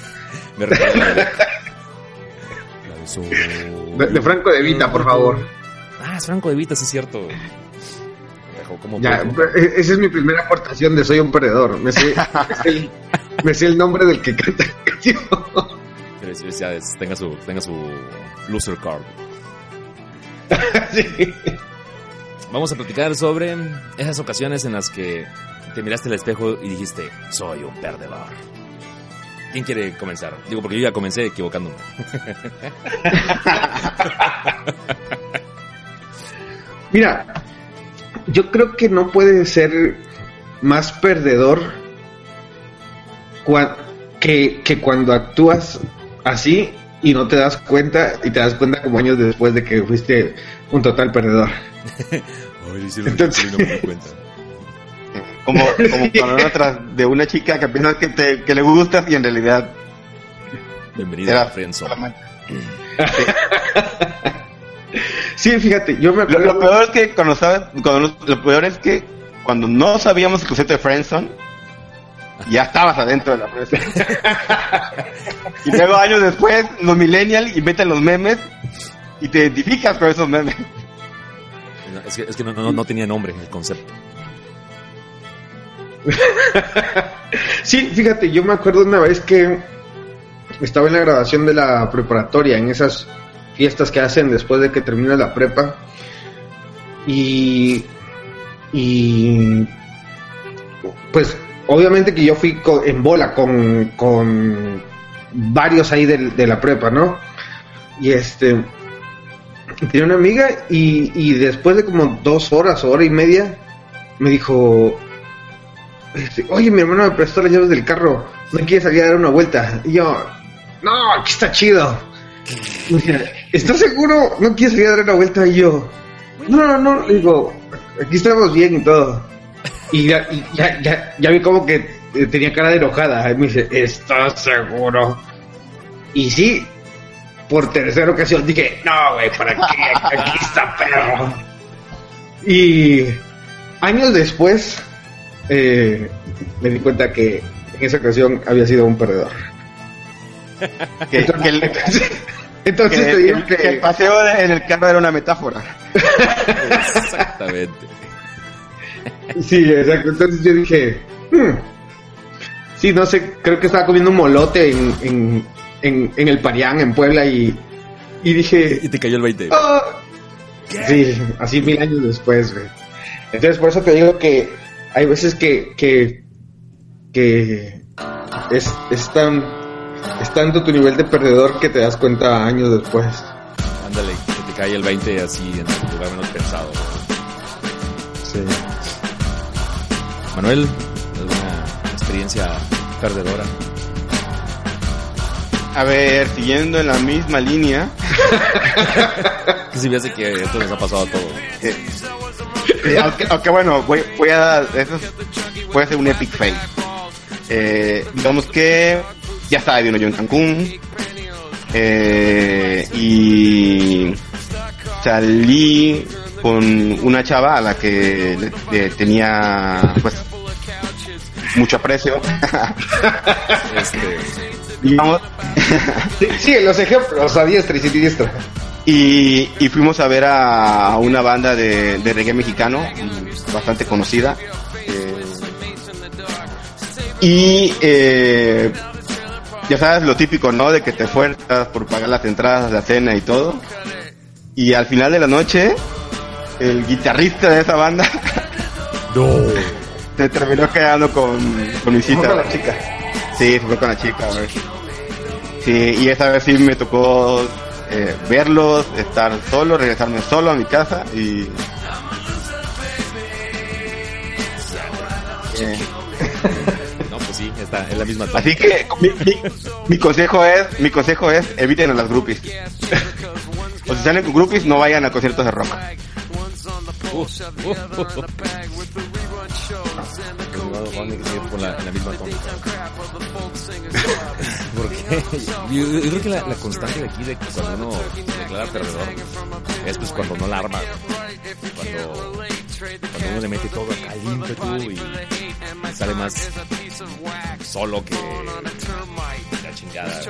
Me recuerda la de, la de soy De, de Franco de Vita, por favor. Ah, es Franco de Vita, sí es cierto. Como Ya, e- esa es mi primera aportación de Soy un perdedor. Me sé, me sé el, me sé el nombre del que canta la canción. Felicidades, tenga su, tenga su loser card. Sí. Vamos a platicar sobre esas ocasiones en las que te miraste al espejo y dijiste, soy un perdedor. ¿Quién quiere comenzar? Digo, porque yo ya comencé equivocándome. Mira, yo creo que no puede ser más perdedor cua- que, que cuando actúas así y no te das cuenta y te das cuenta como años después de que fuiste un total perdedor. Entonces- no me di cuenta. Como, como cuando van atrás de una chica que piensas que, te, que le gustas y en realidad Bienvenido Era a Friendzone. Sí, fíjate, yo me Lo, acuerdo... lo peor es que cuando sabes, cuando no- lo peor es que cuando no sabíamos el concepto de friendzone, ya estabas adentro de la friendzone. y luego años después, los millennials inventan los memes y te identificas con esos memes. No, Es que, es que no, no, no tenía nombre el concepto. Sí, fíjate, yo me acuerdo una vez que estaba en la grabación de la preparatoria, en esas fiestas que hacen después de que termina la prepa. Y. Y. Pues, obviamente que yo fui co- en bola con, con varios ahí de, la prepa, ¿no? Y este. Tenía una amiga y, y después de como dos horas hora y media, me dijo, este, oye, mi hermano me prestó las llaves del carro, ¿no quieres salir a dar una vuelta? Y yo, no, aquí está chido. ¿Estás seguro? ¿No quieres salir a dar una vuelta? Y yo, no, no, no, le digo, aquí estamos bien y todo. Y ya, y ya, ya, ya vi como que eh, tenía cara de enojada. Y me dice, ¿estás seguro? Y sí, por tercera ocasión dije, no, güey, ¿para qué? Aquí está perro. Y años después eh, me di cuenta que en esa ocasión había sido un perdedor. Que, que Entonces, que- te digo que- que el paseo en el carro era una metáfora. Exactamente. Sí, exacto. Entonces yo dije, hmm, sí, no sé, creo que estaba comiendo un molote en, en, en, en el Parián, en Puebla, y, y dije, Y te cayó el 20. "Ah". sí, así mil años después, güey. Entonces por eso te digo que hay veces que, que, que es, es tan, es tanto tu nivel de perdedor que te das cuenta años después. Ándale, que te cae el 20 así en el lugar menos pensado. Sí. Manuel, ¿alguna experiencia perdedora? A ver, siguiendo en la misma línea, Que si me hace que esto nos ha pasado a todos. eh, eh, aunque, aunque bueno, voy, voy a, eso puede ser un epic fail. Eh, digamos que ya estaba viviendo yo en Cancún eh, y salí con una chava a la que tenía pues mucho aprecio. este, digamos. sí, los ejemplos a diestra y siniestra. Y, y fuimos a ver a, una banda de, de reggae mexicano bastante conocida. Eh, y eh, ya sabes lo típico, ¿no? De que te fuerzas por pagar las entradas, la cena y todo. Y al final de la noche, el guitarrista de esa banda se terminó quedando con, con mi cita. con la chica. Sí, se fue con la chica. Sí, y esa vez sí me tocó eh, verlos, estar solo, regresarme solo a mi casa y... Eh. Sí, está en la misma. Así que mi, consejo es, mi consejo es eviten a las groupies. o si salen con groupies, no vayan a conciertos de rock. la, misma Porque yo, creo que la, constante de aquí de cuando uno declara perdedor es pues cuando no la arma. Cuando, cuando uno le mete todo acá al y sale más solo que la chingada.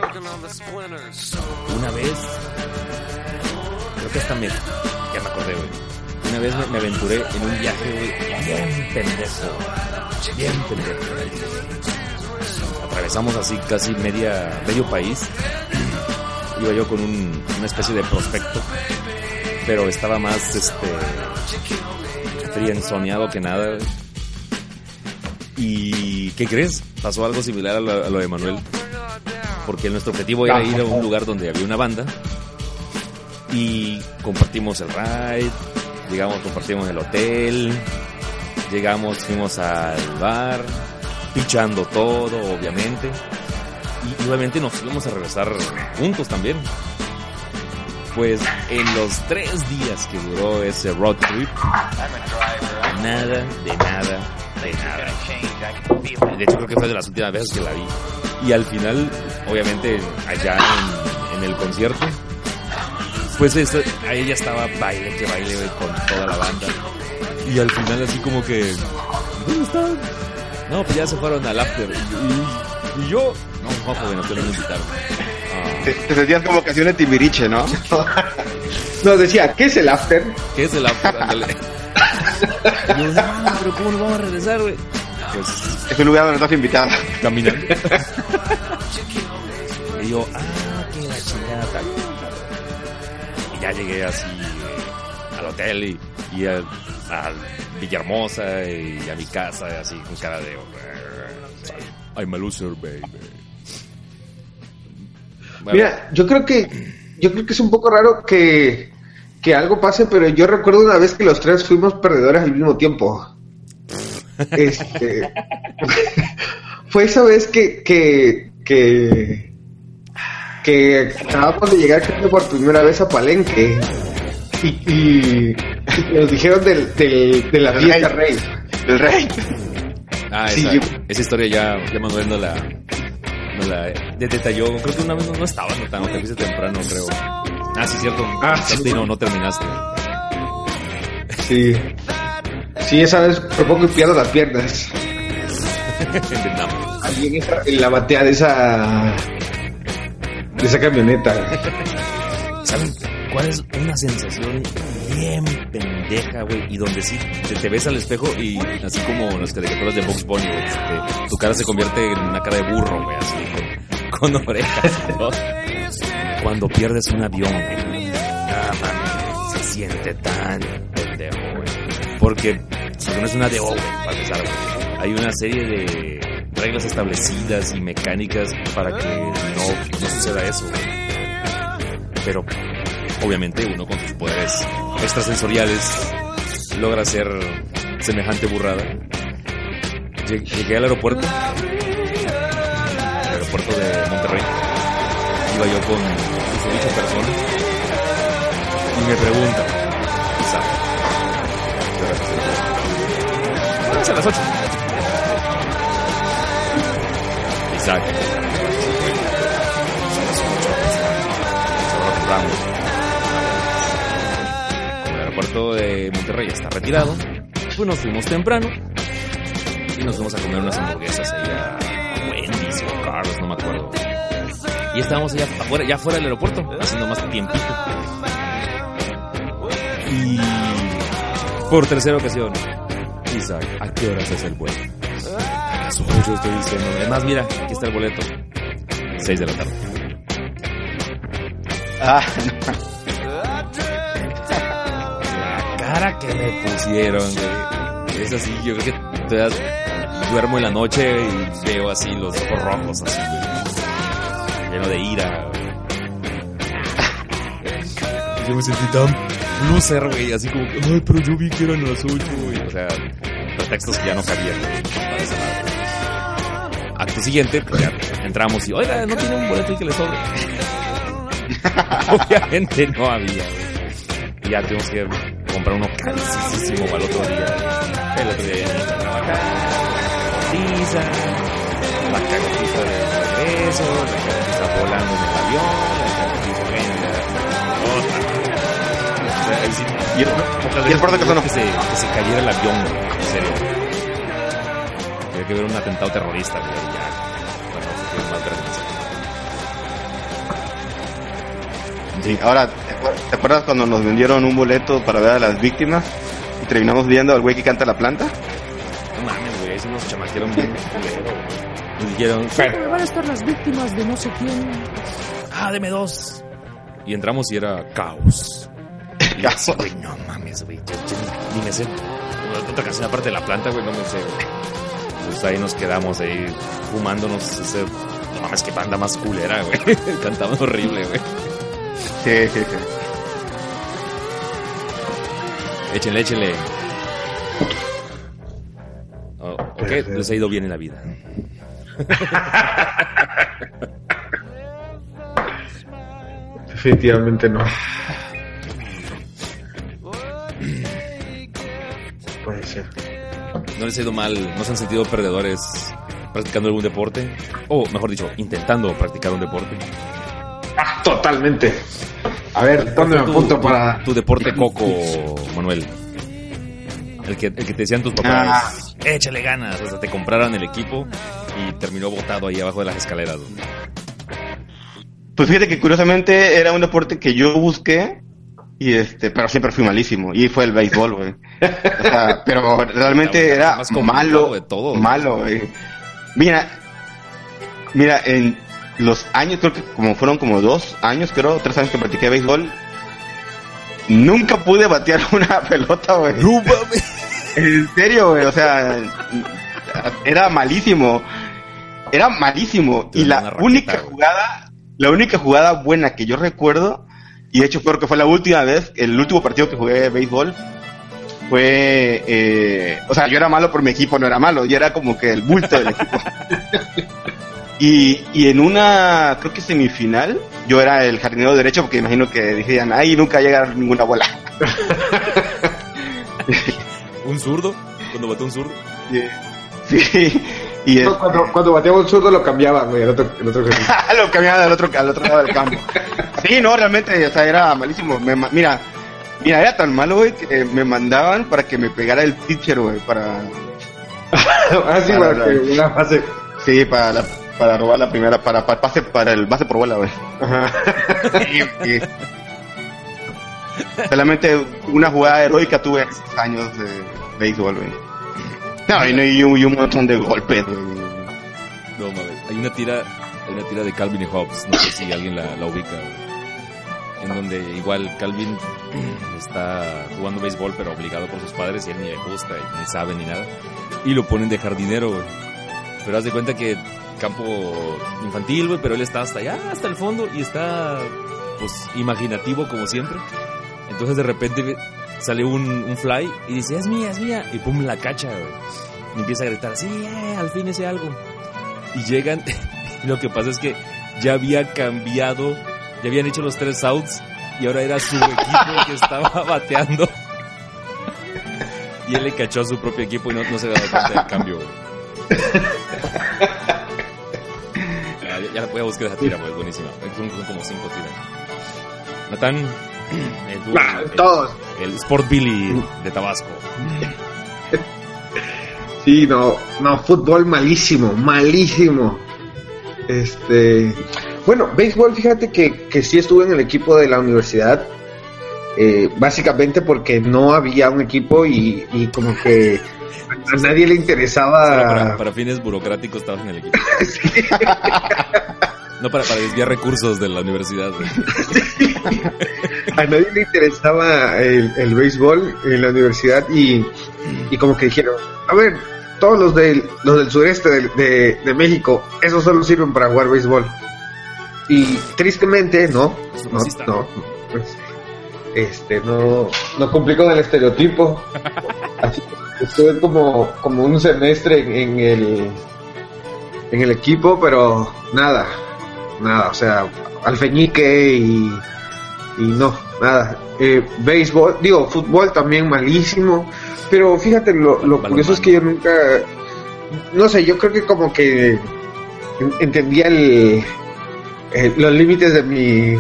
Una vez, creo que hasta me, ya me acordé, güey una vez me, aventuré en un viaje, bien pendejo. Bien pendejo. Atravesamos así casi media, medio país. Iba yo con un, una especie de prospecto, pero estaba más, este, frienzoneado que nada. ¿Y qué crees? Pasó algo similar a lo, de Manuel. Porque nuestro objetivo era ir a un lugar donde había una banda y compartimos el ride, Llegamos, compartimos el hotel, llegamos, fuimos al bar, pichando todo, obviamente. Y obviamente nos íbamos a regresar juntos también. Pues en los tres días que duró ese road trip, nada, de nada, de nada. De hecho creo que fue de las últimas veces que la vi. Y al final, obviamente, allá en, en el concierto, pues ahí ya estaba baile que baile con toda la banda. Y al final así como que, ¿dónde están? No, pues ya se fueron al after. Y, yo, no, no, joven, no te lo invitaron. Ah. Te, sentías como ocasión Timbiriche, ¿no? Nos decía, ¿qué es el after? ¿Qué es el after? Ándale. y yo, no, pero ¿cómo nos vamos a regresar, güey? Pues, es un lugar donde estás invitado. Caminando. y yo, ah, qué la chingada, tal ya llegué así eh, al hotel y, y a, Villahermosa y a mi casa así con cara de I'm a loser baby mira yo creo que yo creo que es un poco raro que que algo pase pero yo recuerdo una vez que los tres fuimos perdedores al mismo tiempo este fue esa vez que que que que acabamos de llegar por primera vez a Palenque y, nos dijeron del, del, de la fiesta rey. Del rey. Ah, esa, esa historia ya, ya Manuel no la, la detalló. Creo que una vez no, estaba notando, te fuiste temprano, creo. Ah, sí, cierto. Ah, sí. No, no terminaste. Sí. Sí, esa vez por poco pierdo las piernas. Alguien en la batea de esa de esa camioneta. ¿Saben cuál es una sensación bien pendeja, güey? Y donde sí te, ves al espejo y así como las caricaturas de Box Bunny, güey, tu cara se convierte en una cara de burro, güey, así con, orejas. Cuando pierdes un avión, güey, nada más se siente tan pendejo, güey. Porque, porque no es una de güey, para empezar, güey. Hay una serie de reglas establecidas y mecánicas para que no, suceda eso. Pero obviamente uno con sus poderes extrasensoriales logra hacer semejante burrada. Llegué al aeropuerto, al aeropuerto de Monterrey. Iba yo con dicha persona y me pregunta, a las 8. Isaac. Compramos. Como el aeropuerto de Monterrey está retirado, pues nos fuimos temprano y nos fuimos a comer unas hamburguesas ahí a Wendy's o Carlos, no me acuerdo. Y estábamos allá afuera, ya fuera del aeropuerto, haciendo más tiempito. Y por tercera ocasión, Isaac, ¿a qué horas es el vuelo? Las 8 estoy diciendo. Además, mira, aquí está el boleto. 6 de la tarde. Ah, La cara que me pusieron, güey. Es así, yo creo que todavía duermo en la noche y veo así los ojos rojos, así, güey. Lleno de ira, güey. Yo me sentí tan loser, güey, así como, ay, pero yo vi que eran las 8, güey. O sea, pretextos que ya no cabían, güey. Acto siguiente, pues ya entramos y, oiga, no tiene un boleto y que le sobre. Obviamente no había, güey. Y ya tuvimos que comprar uno carísimo para el otro día. El otro día ya no iba a trabajar. Pizza, la cagotita de regreso, la cagotita volando en el avión, la. O sea, ahí sí, y el, y el que son que se, que se cayera el avión, en serio. Había que ver un atentado terrorista, güey, ya. Bueno, fue más vergüenza. Sí, ahora, ¿te acuer- ¿te acuerdas cuando nos vendieron un boleto para ver a las víctimas? Y terminamos viendo al güey que canta la planta. No mames, güey, eso nos chamaquearon bien culero, güey. Nos dijeron, van a estar las víctimas de no sé quién. Ah, deme dos. Y entramos y era caos. Así, güey, no mames, güey, ni, me sé. Otra canción aparte de la planta, güey, no me sé, güey. Pues ahí nos quedamos ahí fumándonos ese... No mames, qué banda más culera, güey. Cantamos horrible, güey. Sí, sí, sí. Échenle, échenle. Oh, ok, les ha ido bien en la vida. Definitivamente no. Puede ser. ¿No les ha ido mal? ¿No se han sentido perdedores practicando algún deporte? O, mejor dicho, intentando practicar un deporte. Ah, totalmente. A ver, ¿dónde me apunto tu- para...? Tu deporte coco, Manuel. El que, el que te decían tus papás, échale ganas, hasta te compraran el equipo y terminó botado ahí abajo de las escaleras. Pues fíjate que curiosamente era un deporte que yo busqué y este, pero siempre fui malísimo y fue el béisbol, güey. O sea, pero realmente era más malo, de todo. malo, güey. Mira, mira, en los años, creo que como fueron como dos años, creo, tres años que practiqué béisbol, nunca pude batear una pelota, güey. En serio, güey, o sea, era malísimo. Era malísimo. Y la raqueta, única güey. jugada, la única jugada buena que yo recuerdo, y de hecho creo que fue la última vez, el último partido que jugué de béisbol, fue, eh, o sea, yo era malo por mi equipo, no era malo, yo era como que el bulto del equipo. Y, y en una, creo que semifinal, yo era el jardinero derecho porque imagino que decían, ahí nunca va a llegar ninguna bola. ¿Un zurdo? Cuando botó un zurdo. Sí, y No, cuando, cuando bateaba un zurdo lo cambiaba, güey, el otro, el otro lo cambiaba al otro, al otro lado del campo. Sí, no, realmente, o sea, era malísimo. Me ma- mira, mira, era tan malo, güey, que me mandaban para que me pegara el pitcher, güey, para, ah, sí, Para para que la- una fase... sí, para, la- para robar la primera, para, para, pase, para el base por bola, güey. Sí, sí. Solamente una jugada heroica tuve esos años de béisbol, güey. No, y, y un, y un montón de golpes, güey. No mames. Hay una tira, hay una tira de Calvin y Hobbes, no sé si alguien la, la ubica, güey. En donde igual Calvin está jugando béisbol, pero obligado por sus padres y él ni le gusta, y ni sabe ni nada. Y lo ponen de jardinero, güey. Pero haz de cuenta que campo infantil, güey, pero él está hasta allá, hasta el fondo, y está, pues, imaginativo como siempre. Entonces de repente sale un, un fly y dice, es mía, es mía, y pum, la cacha, güey. Y empieza a gritar, sí, eh, al fin hice algo. Y llegan, y lo que pasa es que ya había cambiado, ya habían hecho los tres outs, y ahora era su equipo que estaba bateando. Y él le cachó a su propio equipo y no, no se dado cuenta del cambio, güey. Ya, voy a buscar esa tira, güey, es buenísima. Son, son como cinco tiras. Natán, el, el- todos. el Sport Billy de Tabasco. Sí, no, no, fútbol malísimo, malísimo. Este, bueno, béisbol, fíjate que, que sí estuve en el equipo de la universidad, eh, básicamente porque no había un equipo y, y como que a nadie le interesaba. para, para fines burocráticos estabas en el equipo. No para, para desviar recursos de la universidad, a nadie le interesaba el, el béisbol en la universidad y, y como que dijeron, a ver, todos los del, los del sureste de, de- de México, esos solo sirven para jugar béisbol. Y tristemente, no, no, no, pues, este, no, no cumplí con el estereotipo. Así que estuve como, como un semestre en, el, en el equipo, pero nada, nada, o sea, alfeñique y, y no, nada. Eh, béisbol, digo, fútbol también malísimo, pero fíjate, lo, lo curioso es que yo nunca, no sé, yo creo que como que en- entendía el, eh, los límites de mi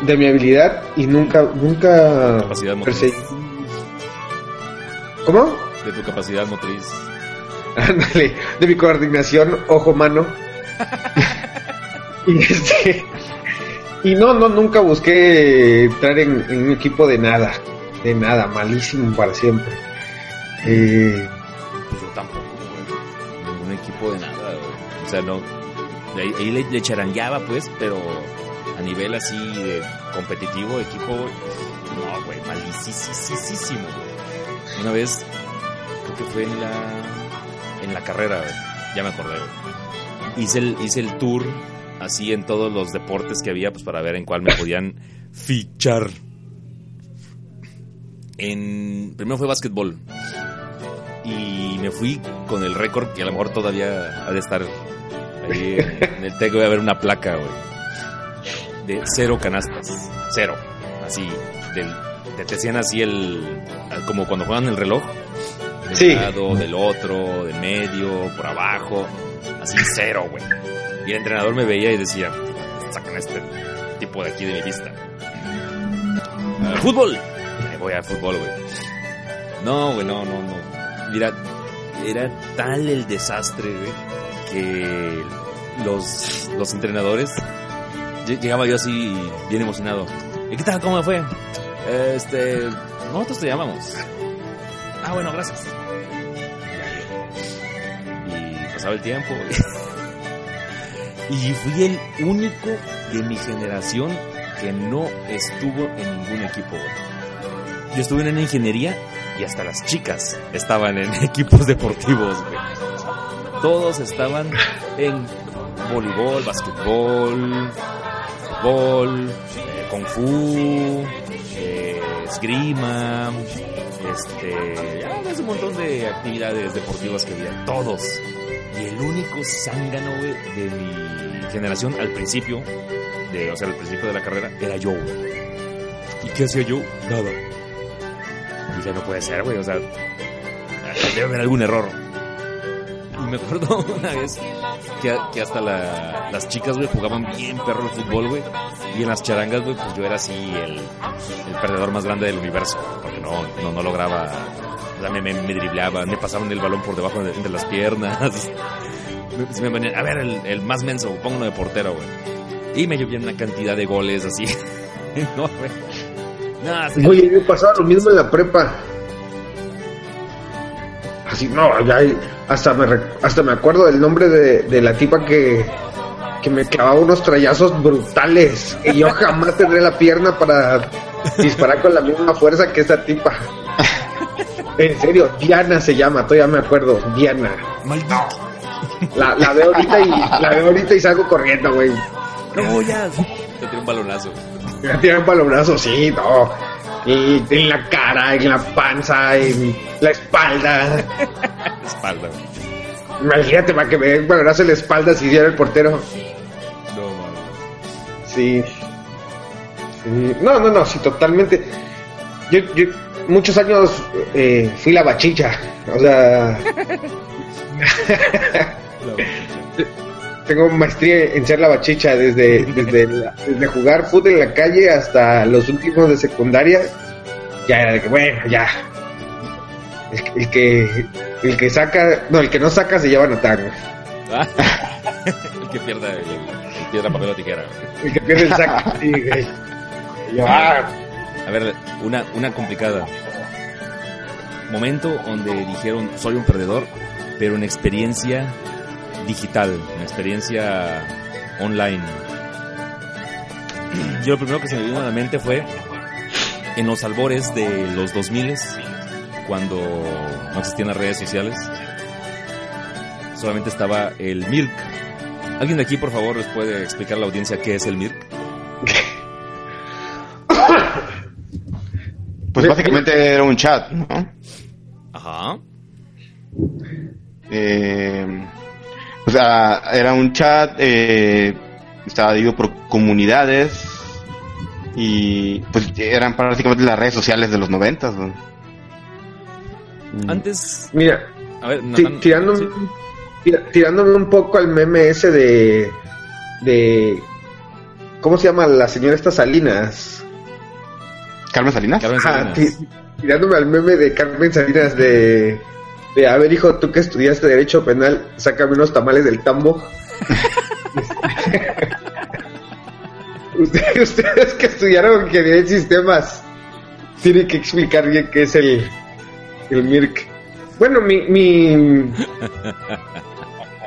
de mi habilidad y nunca nunca perseguí- ¿Cómo? De tu capacidad motriz. Ándale, de mi coordinación ojo-mano. y este. Y no, no, nunca busqué entrar en, en un equipo de nada. De nada, malísimo para siempre. Eh, Pues yo tampoco, güey. Ningún equipo de nada, güey. O sea, no. Ahí, ahí le, le charangueaba, pues, pero a nivel así de competitivo, equipo, no, güey, malísimo, güey. Una vez, creo que fue en la, en la carrera. Ya me acordé. Hice el, hice el tour así en todos los deportes que había, pues para ver en cuál me podían fichar. En, primero fue básquetbol y me fui con el récord que a lo mejor todavía ha de estar ahí en, en el TEC, voy a ver una placa, güey. De cero canastas. Cero. Así, del, te, te hacían así el... Como cuando juegan el reloj. De Sí. un lado, del otro, de medio, por abajo. Así cero, güey. Y el entrenador me veía y decía, sacan este tipo de aquí de mi vista. "Ah, fútbol. Me voy al fútbol, güey. No, güey, no, no, no. Mira, era tal el desastre, güey, que los, los entrenadores, lle- llegaba yo así bien emocionado. ¿Y qué tal? ¿Cómo me fue? Este, nosotros te llamamos. Ah, bueno, gracias. Y pasaba el tiempo. y fui el único de mi generación que no estuvo en ningún equipo, güey. Yo estuve en una ingeniería y hasta las chicas estaban en equipos deportivos, güey. Todos estaban en voleibol, basquetbol, fútbol, eh, kung fu, esgrima, este, ya ves un montón de actividades deportivas que había, todos. Y el único zángano, de mi generación al principio, de, o sea, al principio de la carrera, era yo. ¿Y qué hacía yo? Nada. Dije, no puede ser, güey, o sea, debe haber algún error. Y me acuerdo una vez que, hasta la- las chicas, güey, jugaban bien perro el fútbol, güey. Y en las charangas, güey, pues yo era así el, perdedor más grande del universo. Porque no, no, no lograba. Me, me, me dribleaban, me pasaban el balón por debajo de, entre las piernas. Me, a ver, el, el más menso, pongo uno de portero, güey. Y me llovían una cantidad de goles así. no, güey. No. Oye, me pasaba lo mismo en la prepa. Así, no, ya hay- hasta me, hasta me acuerdo del nombre de, de la tipa que, que me clavaba unos trayazos brutales. Y yo jamás tendré la pierna para disparar con la misma fuerza que esa tipa. En serio, Diana se llama, todavía me acuerdo, Diana. Maldito. La, la veo ahorita y la veo ahorita y salgo corriendo, güey. No, ya. Te tiré un balonazo. Me tiran un palobrazo, sí, no. Y en la cara, en la panza, en la espalda. Espalda. Imagínate para que me en la espalda si hiciera el portero. No, mames. Sí. Sí. No, no, no, sí, totalmente. Yo, yo muchos años eh, fui la bachicha. O sea, tengo maestría en ser la bachicha desde, desde, la- desde jugar fútbol en la calle hasta los últimos de secundaria. Ya era de que, bueno, ya. El, que- el que el que saca, no, el que no saca se lleva a notar. Ah, el que pierda el, el piedra, papel o tijera. El que pierde el saco. sí, güey. Ah, A ver, una, una complicada. Momento donde dijeron, soy un perdedor, pero en experiencia digital, en experiencia online. Yo lo primero que se me vino a la mente fue en los albores de los 2000 cuando no existían las redes sociales. Solamente estaba el MIRC. ¿Alguien de aquí, por favor, les puede explicar a la audiencia qué es el MIRC? Pues básicamente era un chat, ¿no? Ajá. Eh, sea, era un chat, eh, estaba dividido por comunidades y pues eran prácticamente las redes sociales de los noventas. ¿no? Mm. Antes, mira, a ver, tirándome, sí. tira- tirándome un poco al meme ese de, de, ¿cómo se llama la señora esta Salinas? Carmen Salinas. Carmen Salinas. ti- tirándome al meme de Carmen Salinas de, de, a ver hijo, tú que estudiaste Derecho Penal, sácame unos tamales del tambo. Ustedes, ustedes que estudiaron ingeniería en sistemas tienen que explicar bien qué es el, el MIRC. Bueno, mi, mi,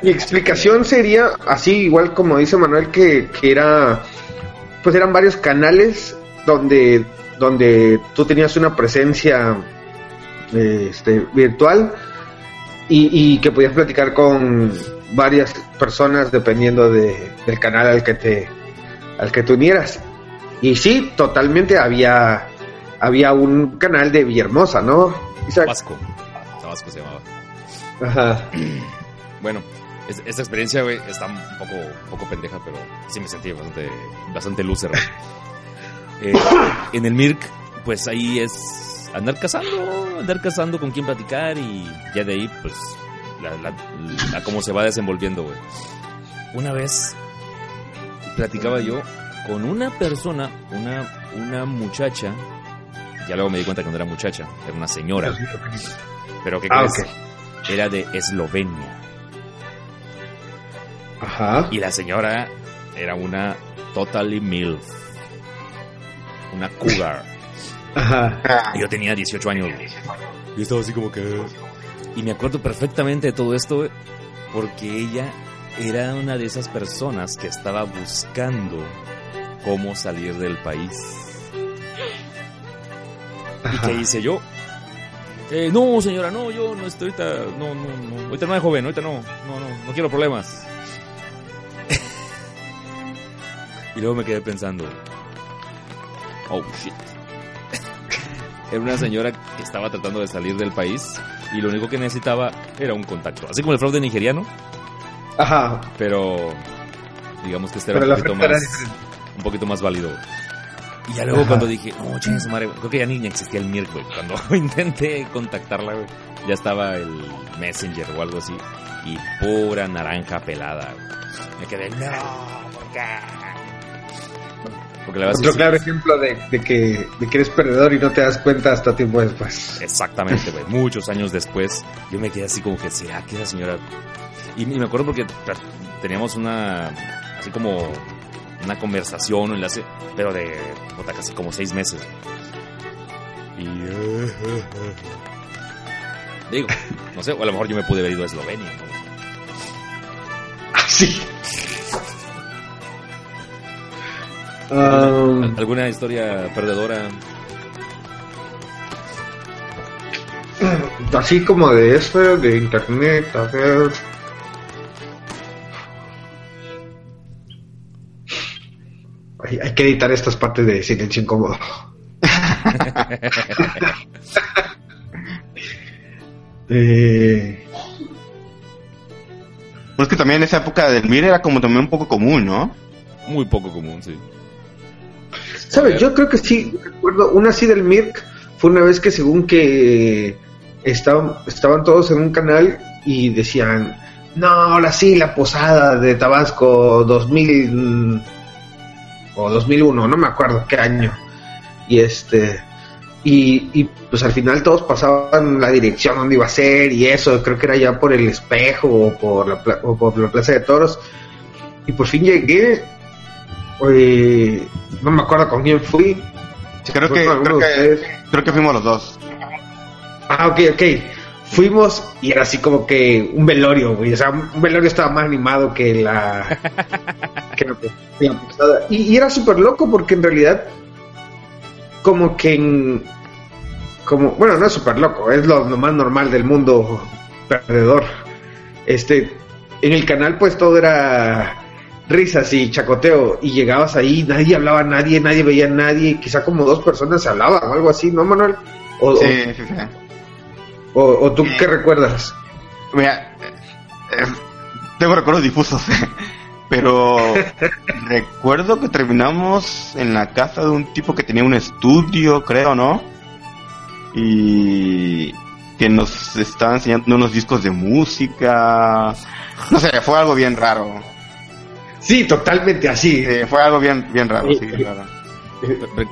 mi explicación sería así, igual como dice Manuel, que, que era, pues eran varios canales donde, donde tú tenías una presencia este, virtual y, y que podías platicar con varias personas dependiendo de, del canal al que te al que te unieras. Y sí, totalmente había había un canal de Villahermosa, ¿no? Isaac? Tabasco. Tabasco se llamaba. Ajá. Bueno, es- esta experiencia, güey, está un poco, un poco pendeja, pero sí me sentí bastante, bastante güey. Eh, en el MIRC, pues ahí es andar cazando, andar cazando con quién platicar y ya de ahí, pues, la, la, la- cómo se va desenvolviendo, güey. Una vez platicaba yo con una persona, una, una muchacha, ya luego me di cuenta que no era muchacha, era una señora, pero ¿qué Ah? Era de Eslovenia. Ajá. Y la señora era una totally MILF. Una cougar. Ajá. Y yo tenía 18 años. güey. Y estaba así como que... Y me acuerdo perfectamente de todo esto, güey, porque ella era una de esas personas que estaba buscando cómo salir del país. ¿Y qué hice yo? Eh, no, señora, no, yo no estoy ahorita, no, no, no, ahorita no es joven, ahorita no, no, no, no quiero problemas. y luego me quedé pensando, oh shit. Era una señora que estaba tratando de salir del país y lo único que necesitaba era un contacto, así como el fraude nigeriano, Ajá. pero digamos que este era un poquito era más, diferente. un poquito más válido. Y ya luego Ajá. cuando dije, no, chingue su madre, güey", creo que ya ni existía el güey. Cuando intenté contactarla, güey, ya estaba el Messenger o algo así. Y pura naranja pelada, güey. Me quedé, no, ¿por qué? Porque la Otro claro ejemplo de, de que, de que eres perdedor y no te das cuenta hasta tiempo después. exactamente, güey. Muchos años después, yo me quedé así como que, ¿será que esa señora...? Y, y me acuerdo porque teníamos una, así como una conversación, un enlace, pero de, puta, casi como seis meses. Y... Digo, no sé, o a lo mejor yo me pude haber ido a Eslovenia. ¿no? Así. Um, ¿Alguna historia perdedora? así como de eso, de internet, a ver. Hay, hay que editar estas partes de silencio incómodo. eh, Pues que también en esa época del MIR era como también un poco común, ¿no? Muy poco común, sí. ¿Sabes? Yo creo que sí, recuerdo una así del Mirk, fue una vez que según que estaban, estaban todos en un canal y decían, no, ahora sí, la posada de Tabasco 2000 mm, o 2001, no me acuerdo qué año. Y este, y, y, pues al final todos pasaban la dirección donde iba a ser y eso, creo que era ya por el espejo o por la, o por la Plaza de Toros. Y por fin llegué, eh, no me acuerdo con quién fui. Creo que, creo que, creo que fuimos los dos. Ah, ok, ok. Fuimos y era así como que un velorio, güey. O sea, un velorio estaba más animado que la. que la, que la. Y, y era súper loco porque en realidad, como que en. Como, bueno, no es súper loco, es lo, lo más normal del mundo perdedor. Este, en el canal, pues todo era risas y chacoteo. Y llegabas ahí, nadie hablaba a nadie, nadie veía a nadie. Quizá como dos personas se hablaban o algo así, ¿no, Manuel? O, Sí, sí, sí. o, o tú qué recuerdas? Mira, eh, eh, tengo recuerdos difusos, pero recuerdo que terminamos en la casa de un tipo que tenía un estudio, creo, ¿no? Y que nos estaba enseñando unos discos de música. No sé, fue algo bien raro. Sí, totalmente así. Sí, fue algo bien, bien raro, sí, bien raro.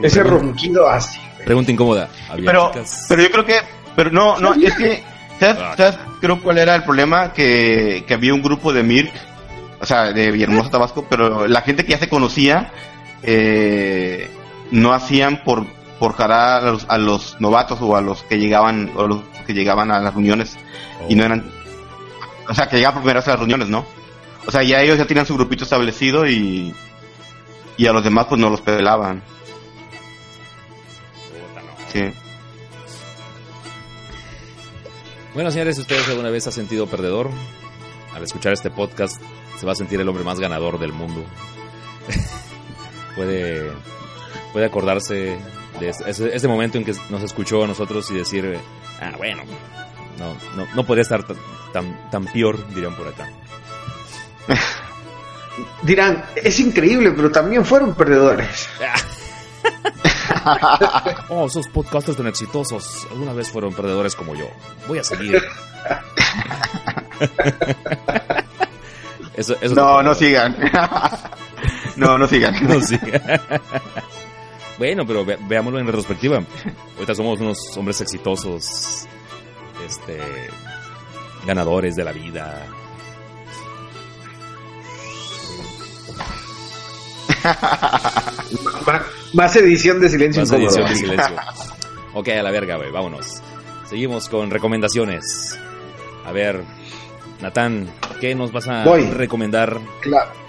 Ese ronquido así. Pregunta incómoda. ¿Había Pero, chicas? pero yo creo que, pero no, no, es que, ¿sabes, Ah. sabes creo cuál era el problema? Que, que había un grupo de Mirk, o sea, de Villahermosa, Tabasco, pero la gente que ya se conocía, eh, no hacían por, por jalar a los, a los novatos o a los que llegaban, o los que llegaban a las reuniones y no eran, o sea, que llegaban vez a las reuniones, ¿no? O sea, ya ellos ya tenían su grupito establecido y, y a los demás pues no los pelaban, sí. Bueno, señores, ¿ustedes alguna vez ha sentido perdedor? Al escuchar este podcast se va a sentir el hombre más ganador del mundo. puede, puede acordarse de ese, ese- ese momento en que nos escuchó a nosotros y decir, ah, bueno, no, no, no podría estar tan, tan, tan peor, dirían por acá. Dirán, es increíble, pero también fueron perdedores. Oh, esos podcasters tan exitosos alguna vez fueron perdedores como yo. Voy a seguir. eso, eso No, no sigan. no, no sigan. No, sí. bueno, pero ve- veámoslo en retrospectiva. Ahorita somos unos hombres exitosos, este, ganadores de la vida. Más edición de silencio Más incómodo. edición de silencio. Ok, a la verga, güey, vámonos. Seguimos con recomendaciones. A ver, Natán, ¿qué nos vas a Voy. recomendar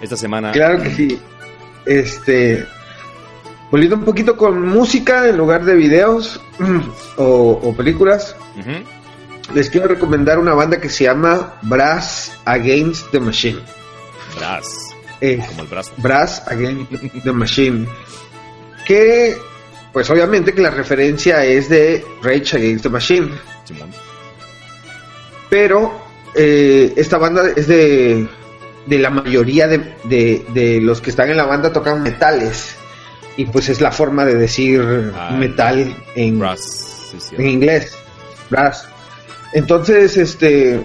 esta semana? Claro que sí. Este. Volviendo un poquito con música en lugar de videos o, o películas, les quiero recomendar una banda que se llama Brass Against the Machine. Brass, Eh, como el brazo. Brass Against the Machine. Que, pues obviamente que la referencia es de Rage Against the Machine. Simón. Pero eh, esta banda es de, de la mayoría de, de- de los que están en la banda tocan metales. Y pues es la forma de decir Ah, metal en, Brass, sí, sí. en inglés. Brass. Entonces, este.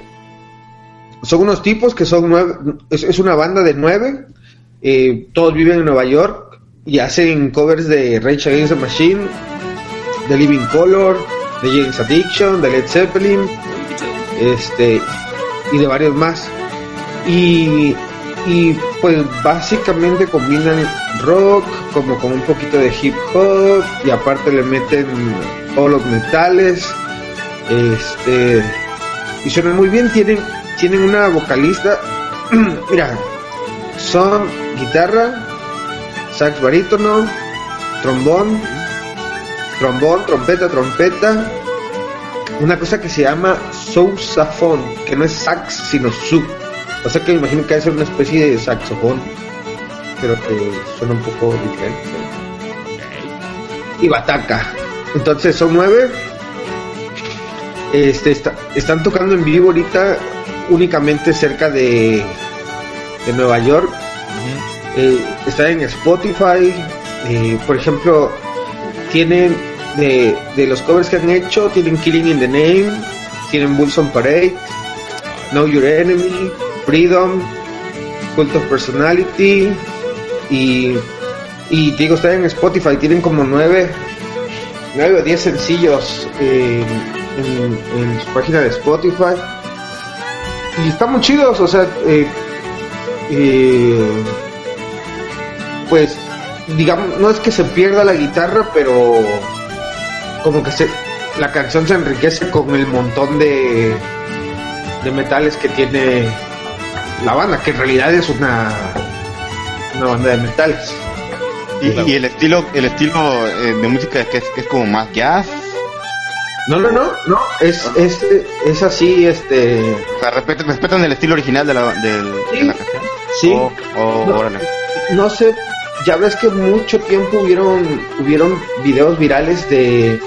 Son unos tipos que son nueve. Es, es una banda de nueve. eh, todos viven en Nueva York. Y hacen covers de Rage Against the Machine. De Living Color. De James Addiction. De Led Zeppelin. Este. Y de varios más. Y. Y pues básicamente combinan rock como con un poquito de hip hop y aparte le meten todos los metales este y suenan muy bien tienen tienen una vocalista mira son guitarra sax barítono trombón trombón trompeta trompeta una cosa que se llama sousafón que no es sax sino sub o sea que me imagino que debe ser una especie de saxofón pero que suena un poco diferente. Y bataca. Entonces son nueve. Este, está- están tocando en vivo ahorita únicamente cerca de, de Nueva York. Ujú. Eh, están en Spotify. eh, por ejemplo, tienen de, de los covers que han hecho, tienen Killing in the Name, tienen Bulls on Parade, Know Your Enemy, Freedom, Cult of Personality y, y digo, están en Spotify, tienen como nueve, nueve o diez sencillos eh, en, en su página de Spotify y están muy chidos, o sea, eh, eh, pues digamos, no es que se pierda la guitarra, pero como que se, la canción se enriquece con el montón de, de metales que tiene la banda, que en realidad es una, una banda de metales. Y, el estilo, el estilo eh, de música es que es, es como más jazz. No, no, no, no, es, es, es así, este... O sea, respetan, respetan el estilo original de la, del- de la canción. Sí. Oh, oh, No. órale. no sé, ya ves que mucho tiempo hubieron, hubieron videos virales de,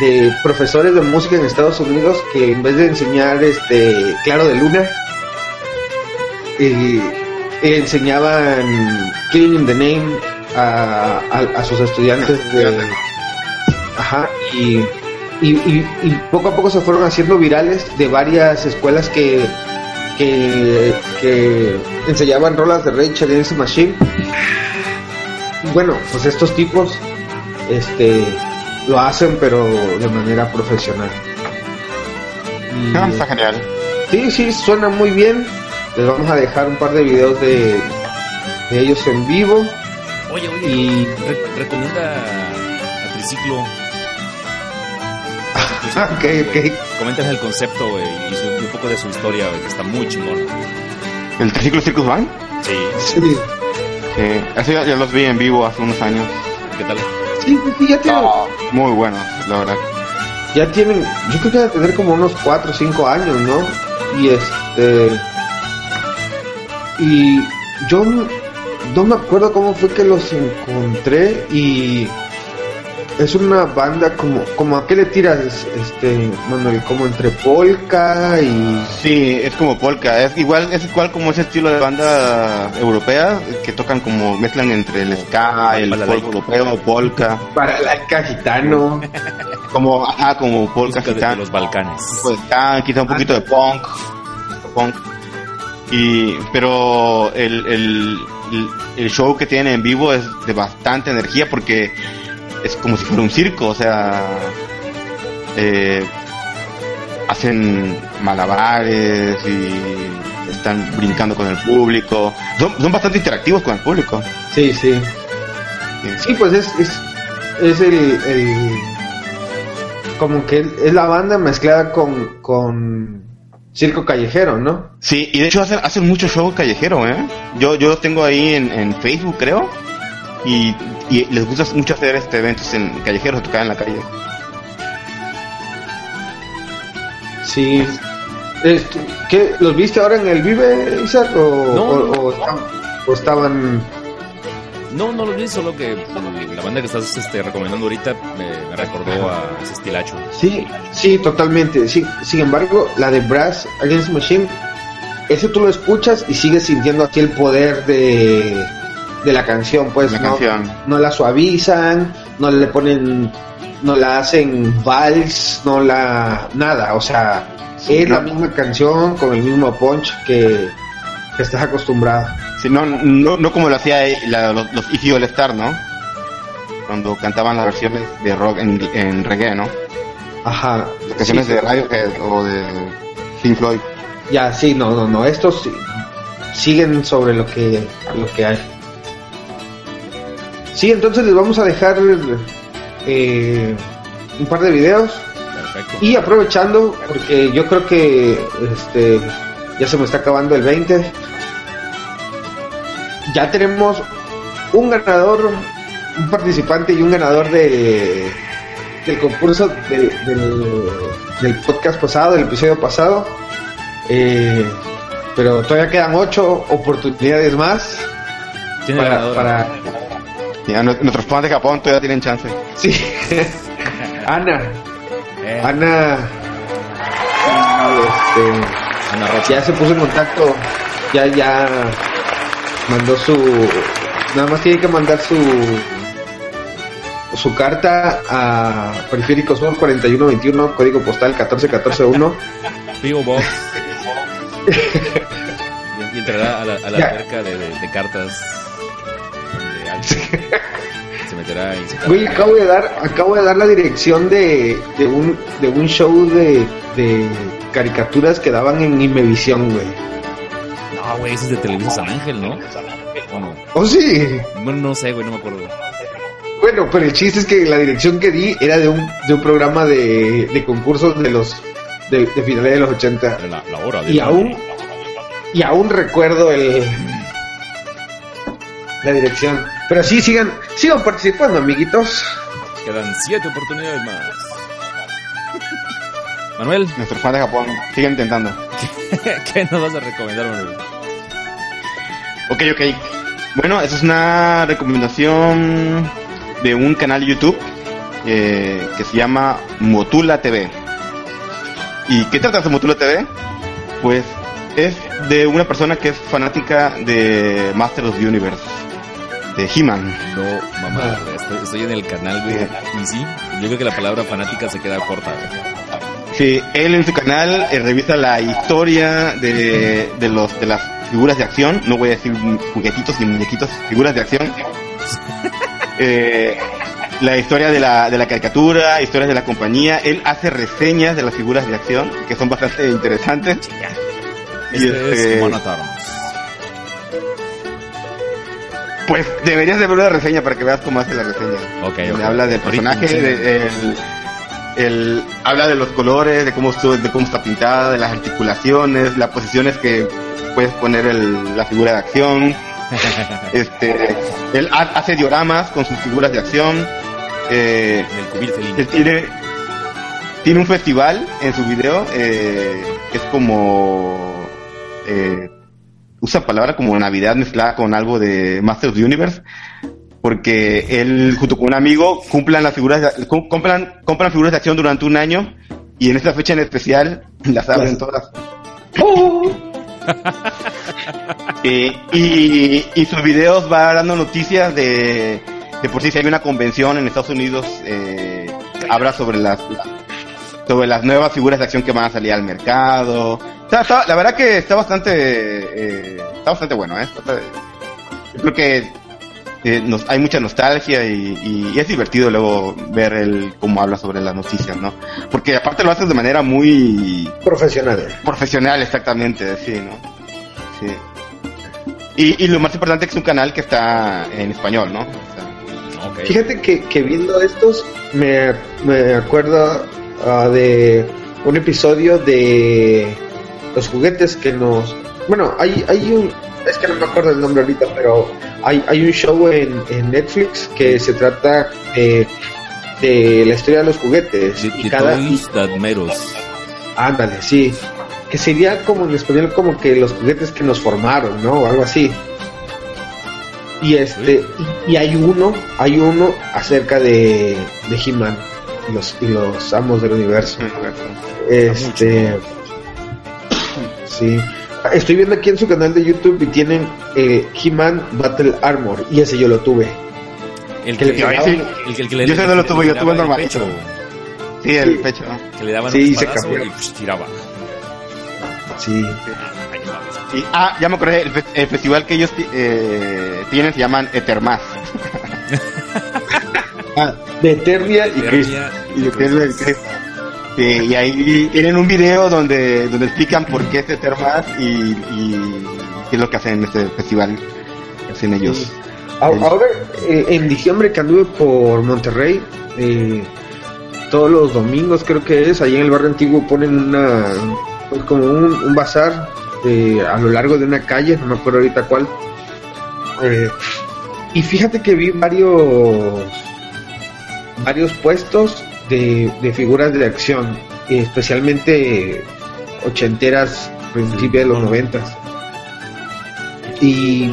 de profesores de música en Estados Unidos que en vez de enseñar este Claro de Luna, eh, enseñaban Killing in the Name a, a- a sus estudiantes de... Ajá, y, y, y- y poco a poco se fueron haciendo virales de varias escuelas que, que, que enseñaban rolas de Rage Against the Machine. Bueno, pues estos tipos este, lo hacen, pero de manera profesional. Y- Ah, está genial. Sí, sí, suena muy bien. Les vamos a dejar un par de videos de, de ellos en vivo. Oye, oye, Y re- recomienda a Triciclo. Ok, ok. Coméntales el concepto güey, y su- un poco de su historia, güey, que está muy chingón. ¿El Triciclo Circus Band? Sí, Sí, Sí, eso ya, ya los vi en vivo hace unos años. ¿qué tal? sí, sí, ya tienen, Ah, muy buenos, la verdad. ya tienen, yo creo que deben tener como unos 4 o 5 años, ¿no? Y este. Y yo no, no me acuerdo cómo fue que los encontré y. Es una banda como, como a qué le tiras, este, Manuel, como entre polka y Sí, es como polka, es igual, es igual como ese estilo de banda europea que tocan como mezclan entre el ska, el folk europeo, polka, para la gitano. como ajá, como polka gitana, los Balcanes. pues ska, quizá un poquito de punk, punk. Y pero el, el, el show que tienen en vivo es de bastante energía porque es como si fuera un circo, o sea, eh, hacen malabares y están brincando con el público. Son, son bastante interactivos con el público. Sí, sí. Sí, pues es, es, es el, el- Como que es la banda mezclada con, con circo callejero, ¿no? Sí, y de hecho hacen, hacen mucho show callejero, ¿eh? Yo, yo los tengo ahí en, en Facebook, creo. Y, y les gusta mucho hacer este eventos en callejeros, tocar en la calle. Sí. Este, ¿qué, ¿Los viste ahora en el Vive, Isaac? ¿O, No, o- no, o estaban, o estaban- No, no lo vi, solo que la banda que estás este, recomendando ahorita me, me recordó a ese estilacho. Sí, sí, totalmente. Sí, sin embargo, la de Brass Against Machine, ese tú lo escuchas y sigues sintiendo aquí el poder de, de la canción, pues La no, canción. no la suavizan, no le ponen, no la hacen vals, no la nada, o sea, es la misma canción con el mismo punch que, que estás acostumbrado. Sí, no, no, no como lo hacía eh, la- los, los Iggy All Star, ¿no? Cuando cantaban las versiones de rock en, en reggae, ¿no? Ajá. Las canciones Sí, de Radiohead o de Pink Floyd. Ya, sí, no, no, no, estos siguen sobre lo que, lo que hay. Sí, entonces les vamos a dejar eh, un par de videos Perfecto. y aprovechando, porque yo creo que este ya se me está acabando el 20, ya tenemos un ganador, un participante y un ganador de del concurso del, del, del podcast pasado, del episodio pasado. Eh, pero todavía quedan ocho oportunidades más para, para Ya, nu- nuestros fans de Japón todavía tienen chance. sí Ana Eh, Ana este, Ana Rocha. ya se puso en contacto ya ya mandó su nada más tiene que mandar su su carta a Periférico Sur 4121, código postal 14141. P.O. Box. y, y entrará a la, a la Ya. alberca de, de- de cartas. Se meterá Güey, acabo de dar, acabo de dar la dirección de, de un de un show de, de caricaturas que daban en Imevisión, güey. No, güey, ese es de Televisa San Ángel, ¿no? ¿O no? Oh, sí. Bueno, no sé, güey, no me acuerdo. Bueno, pero el chiste es que la dirección que di era de un, de un programa de, de concursos de los de, de finales de los 80. Era la, la hora de Y aún y aún recuerdo el la dirección. Pero sí sigan sigan participando, amiguitos. Quedan siete oportunidades más. Manuel, Nuestros fans de Japón siguen intentando. ¿qué nos vas a recomendar, Manuel? Ok, ok. Bueno, esa es una recomendación de un canal de YouTube eh, que se llama Motula TV. ¿Y qué trata de Motula TV? Pues es de una persona que es fanática de Master of the Universe, de He-Man. No, mamá, güey, estoy, estoy en el canal, güey. Y sí, yo creo que la palabra fanática se queda corta. Sí, él en su canal eh, revisa la historia de, de, los, de las figuras de acción. No voy a decir juguetitos ni muñequitos, figuras de acción. Eh, la historia de la, de la caricatura, historias de la compañía. Él hace reseñas de las figuras de acción, que son bastante interesantes. Y Este este- es. Pues deberías de ver una reseña para que veas cómo hace la reseña. Ok, Me ok. habla del personaje, de- el, el- habla de los colores, de cómo, de cómo está pintada, de las articulaciones, las posiciones que puedes poner el- la figura de acción. este, él ha- hace dioramas con sus figuras de acción. Eh, él tiene, tiene un festival en su video eh, que es como eh, usa palabra como Navidad mezclada con algo de Master of the Universe porque él junto con un amigo cumplan las figuras de- com- compran compran figuras de acción durante un año y en esta fecha en especial las abren todas. Eh, y, y sus videos va dando noticias de, de por sí si hay una convención en Estados Unidos eh, habla sobre las sobre las nuevas figuras de acción que van a salir al mercado Está- está- la verdad que está bastante eh, está bastante bueno ¿eh? Está- yo creo que eh, nos, hay mucha nostalgia y, y es divertido luego ver el cómo habla sobre las noticias no porque aparte lo haces de manera muy Profesional. profesional exactamente, sí, ¿no? Sí. Y, y lo más importante es que es un canal que está en español, ¿no? O sea, Ok. Fíjate que, que viendo estos me, me acuerdo ah, de un episodio de los juguetes que nos... Bueno, hay, hay un... Es que no me acuerdo el nombre ahorita, pero hay, hay un show en, en Netflix que se trata de, de la historia de los juguetes. The, y the cada... Us. Ándale, sí. Que sería como en español como que los juguetes que nos formaron, ¿no? O algo así. Y este, y, y hay uno, hay uno acerca de, de He-Man y los, y los amos del universo. Este, sí. Estoy viendo aquí en su canal de YouTube y tienen eh, He-Man Battle Armor y ese yo lo tuve. El Que que, le Yo ese- el, el que le yo ese no lo tuve, yo tuve el normalito. pecho, Sí, el Sí. pecho. Que le daban Sí, un se cambió. y pues, tiraba. Sí. Y, ah, ya me acordé, el, fe- el festival que ellos eh, tienen se llaman Etermas. Ah, de Eternia y Cristo. Eternia Y yo Sí, y ahí tienen un video donde, donde explican por qué es Etermas y, y qué es lo que hacen en este festival que hacen ellos. Sí. Ahora, eh, en diciembre que anduve por Monterrey, eh, todos los domingos creo que es, ahí en el barrio antiguo ponen una, pues como un, un bazar eh, a lo largo de una calle, no me acuerdo ahorita cuál. Y fíjate que vi varios, varios puestos de, de figuras de acción, especialmente ochenteras, principios de los noventas. Y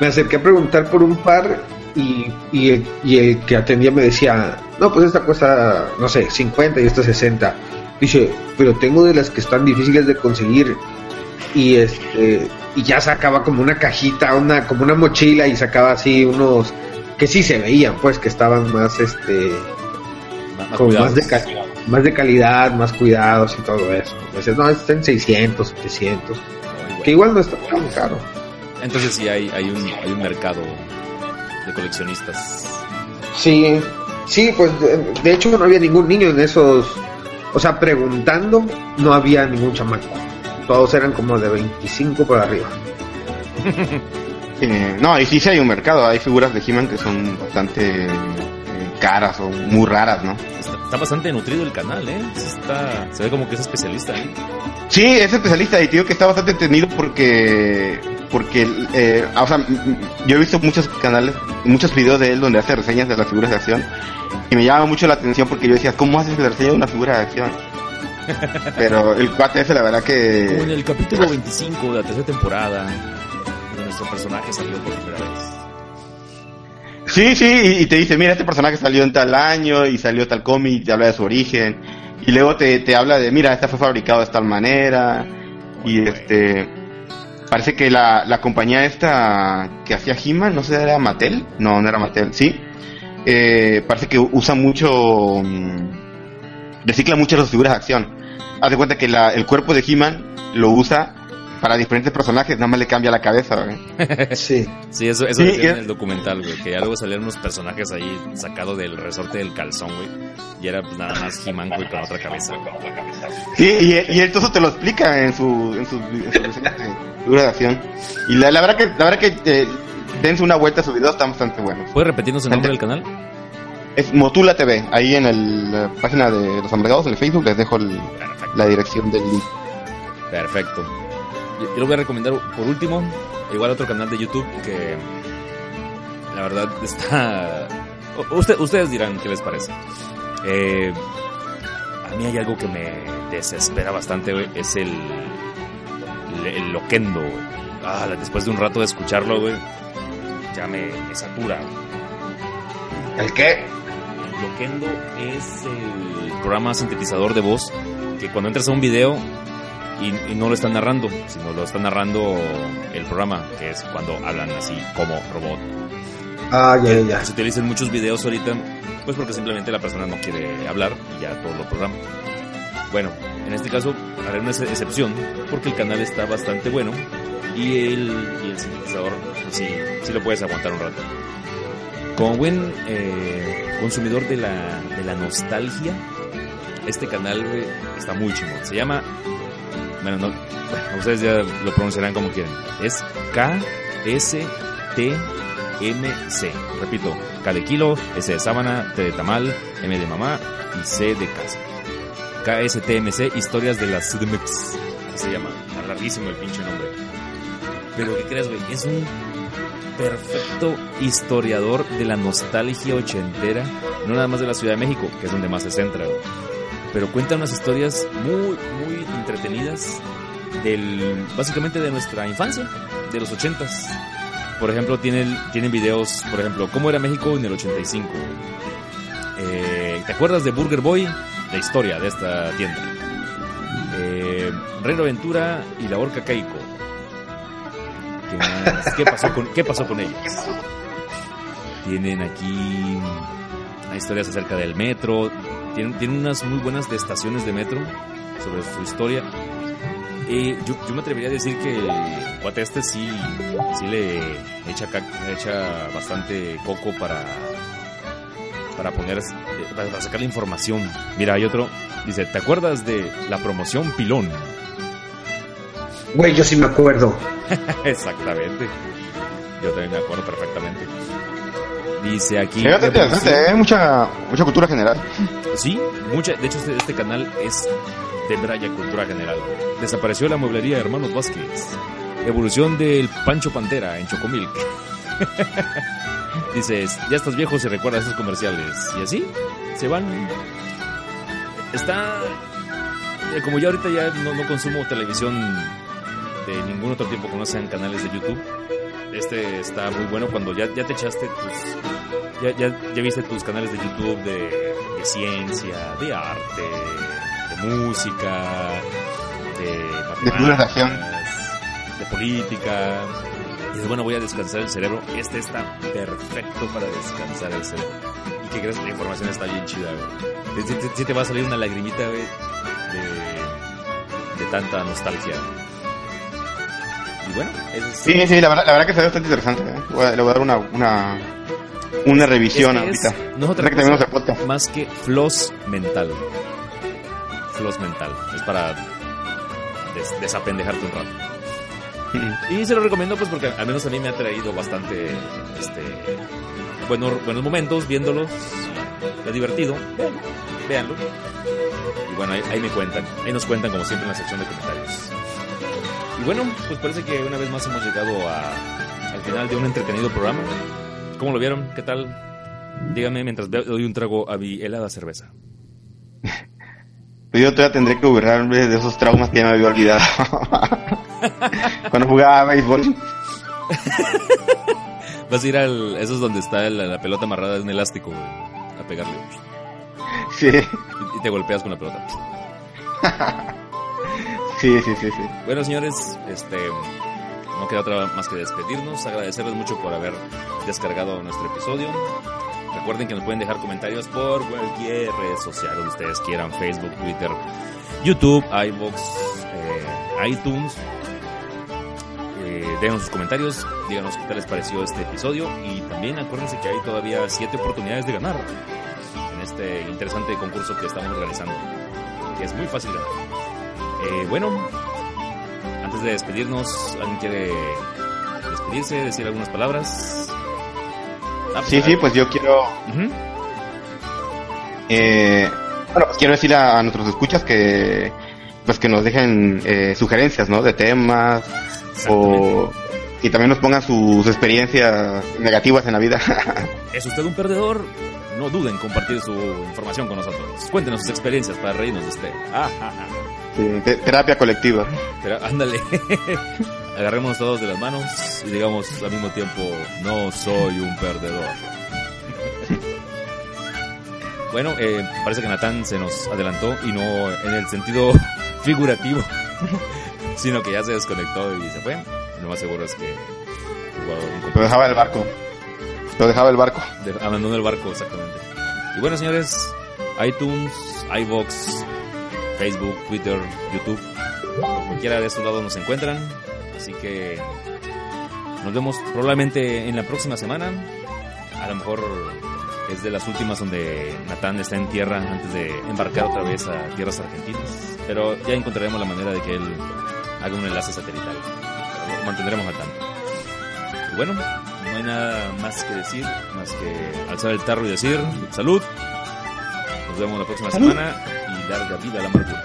me acerqué a preguntar por un par y, y, el, y el que atendía me decía, no, pues esta cuesta, no sé, 50 y esta 60. Dice, pero tengo de las que están difíciles de conseguir. y este y ya sacaba como una cajita, una como una mochila y sacaba así unos que sí se veían, pues que estaban más este como más de, más de calidad, más cuidados y todo eso. Entonces, no, está en 600, 700, que igual no está tan caro. Entonces sí hay, hay, un, hay un mercado de coleccionistas. Sí, sí, pues de, hecho no había ningún niño en esos, o sea, preguntando, no había ningún chamaco. Todos eran como de 25 por arriba. Eh, no, y sí, sí hay un mercado. Hay figuras de He-Man que son bastante eh, caras o muy raras, ¿no? Está, bastante nutrido el canal, ¿eh? Está, se ve como que es especialista, ¿eh? Sí, es especialista y digo que está bastante entendido porque porque eh, o sea, yo he visto muchos canales, muchos videos de él donde hace reseñas de las figuras de acción y me llama mucho la atención porque yo decía, ¿cómo haces la reseña de una figura de acción? Pero el cuate ese, la verdad que... Como en el capítulo 25 de la tercera temporada, nuestro personaje salió por primera vez. Sí, sí, y te dice, mira, este personaje salió en tal año y salió tal cómic, te habla de su origen. Y luego te, te habla de, mira, este fue fabricado de tal manera. Y este parece que la, la compañía esta que hacía He-Man, no sé, era Mattel. No, no era Mattel, sí. Eh, parece que usa mucho. Mm, recicla mucho las figuras de acción. Haz de cuenta que la, el cuerpo de He-Man lo usa para diferentes personajes, nada más le cambia la cabeza, Sí. Sí, eso, eso decía en el documental, güey, que ya luego salieron unos personajes ahí sacados del resorte del calzón, güey, y era pues nada más He-Man, güey, con otra cabeza. Sí, y, y él todo te lo explica en su, en su, en su acción. Y la, la, verdad que, la verdad que eh, dense una vuelta a su video, está bastante bueno. ¿Puedes repetirnos el nombre del canal? Es Motula TV, ahí en el, la página de los amargados, en el Facebook, les dejo el, la dirección del link. Perfecto. Yo, lo voy a recomendar por último, igual otro canal de YouTube que la verdad está... ustedes dirán qué les parece. Eh, a mí hay algo que me desespera bastante, güey, es el, el, loquendo, Ah, después de un rato de escucharlo, güey, ya me, satura. ¿El qué? El loquendo es el programa sintetizador de voz que cuando entras a un video y, no lo están narrando, sino lo está narrando el programa, que es cuando hablan así como robot. Ah, ya, ya. Se utilizan muchos videos ahorita, pues porque simplemente la persona no quiere hablar y ya todo lo programa. Bueno, en este caso haré una excepción porque el canal está bastante bueno y el, y el sintetizador pues sí, sí lo puedes aguantar un rato. Como buen eh, consumidor de la, de la nostalgia, este canal está muy chingón. Se llama bueno, no, ustedes ya lo pronunciarán como quieren. Es K-S-T-M-C. Repito, K de kilo, S de sábana, T de tamal, M de mamá y C de casa. KSTMC, historias de la CDMX. Se llama. Está larguísimo el pinche nombre. Pero ¿qué crees, güey? Es un perfecto historiador de la nostalgia ochentera, no nada más de la Ciudad de México, que es donde más se centra, pero cuenta unas historias muy, muy entretenidas del, básicamente de nuestra infancia, de los ochentas. Por ejemplo, tienen, tienen videos, por ejemplo, ¿cómo era México en el 85? Eh, ¿Te acuerdas de Burger Boy? La historia de esta tienda. Eh, Reino Aventura y la Orca Keiko. ¿Qué, pasó con, ¿Qué pasó con ellos? Tienen aquí historias acerca del metro, tiene, unas muy buenas de estaciones de metro sobre su historia. Y yo, me atrevería a decir que el este sí, sí le echa, echa bastante coco para, para poner, eh, para sacar la información. Mira, hay otro, dice, ¿te acuerdas de la promoción Pilón? Güey, yo sí me acuerdo. Exactamente. Yo también me acuerdo perfectamente. Dice aquí. Fíjate, interesante, ¿eh? mucha, mucha cultura general. Sí, mucha. De hecho, este, este canal es de Braya Cultura General. Desapareció la mueblería de Hermanos Vázquez. Evolución del Pancho Pantera en Chocomilk. Dices, ya estás viejo se recuerda esos comerciales. Y así, se van. Está. Eh, como ya ahorita ya no, no consumo televisión de ningún otro tiempo que no sean canales de YouTube este está muy bueno cuando ya, ya te echaste tus. Ya, ya, ya viste tus canales de YouTube de, de ciencia, de arte, de música, de matemáticas. política. Y dices, bueno, voy a descansar el cerebro. Este está perfecto para descansar el cerebro. ¿Y que crees? La información está bien chida, güey. Sí te va a salir una lagrimita, güey, de, de tanta nostalgia. Y bueno, eso es... Sí, sí, la verdad, la verdad que se ve bastante interesante. ¿eh? Le voy a dar una, una, una revisión que es- ahorita. no es otra que cosa el más que floss mental. Floss mental. Es para des- desapendejarte un rato. Y se lo recomiendo pues porque al menos a mí me ha traído bastante este buenos, buenos momentos viéndolos. Es divertido. Véanlo. Y bueno, ahí, ahí me cuentan. Ahí nos cuentan como siempre en la sección de comentarios. Y bueno, pues parece que una vez más hemos llegado a, al final de un entretenido programa. ¿Cómo lo vieron? ¿Qué tal? Dígame mientras doy un trago a mi helada cerveza. Pues yo todavía tendré que borrarme de esos traumas que ya me había olvidado. Cuando jugaba béisbol. Vas a ir al... Eso es donde está la, la pelota amarrada de un elástico, güey, A pegarle. Sí, Y, y te golpeas con la pelota. sí, sí, sí. Bueno, señores, este no queda otra más que despedirnos, agradecerles mucho por haber descargado nuestro episodio. Recuerden que nos pueden dejar comentarios por cualquier red social donde ustedes quieran, Facebook, Twitter, YouTube, iBox, eh, iTunes. Eh, sus comentarios, díganos qué tal les pareció este episodio y también acuérdense que hay todavía siete oportunidades de ganar en este interesante concurso que estamos organizando, que es muy fácil ganar. Eh, bueno, antes de despedirnos, ¿alguien quiere despedirse, decir algunas palabras? Ah, Sí, sí, pues yo quiero. Eh, bueno, pues quiero decir a, a nuestros escuchas que pues que nos dejen eh, sugerencias, ¿no? De temas o y también nos pongan sus experiencias negativas en la vida. ¿Es usted un perdedor? No duden en compartir su información con nosotros. Cuéntenos sus experiencias para reírnos de usted. Ah, ah, ah. Te- terapia colectiva. Pero ándale. Agarrémonos todos de las manos y digamos al mismo tiempo, no soy un perdedor. Bueno, eh, parece que Natán se nos adelantó y no en el sentido figurativo, sino que ya se desconectó y se fue. Lo más seguro es que Lo dejaba el barco. Lo dejaba el barco. abandonó el barco, exactamente. Y bueno, señores, iTunes, iVox, Facebook, Twitter, YouTube, por cualquiera de estos lados nos encuentran. Así que nos vemos probablemente en la próxima semana. A lo mejor es de las últimas donde Natán está en tierra antes de embarcar otra vez a tierras argentinas. Pero ya encontraremos la manera de que él haga un enlace satelital. Lo mantendremos al tanto. Y bueno, no hay nada más que decir, más que alzar el tarro y decir salud. Nos vemos la próxima semana larga vida a la amargura.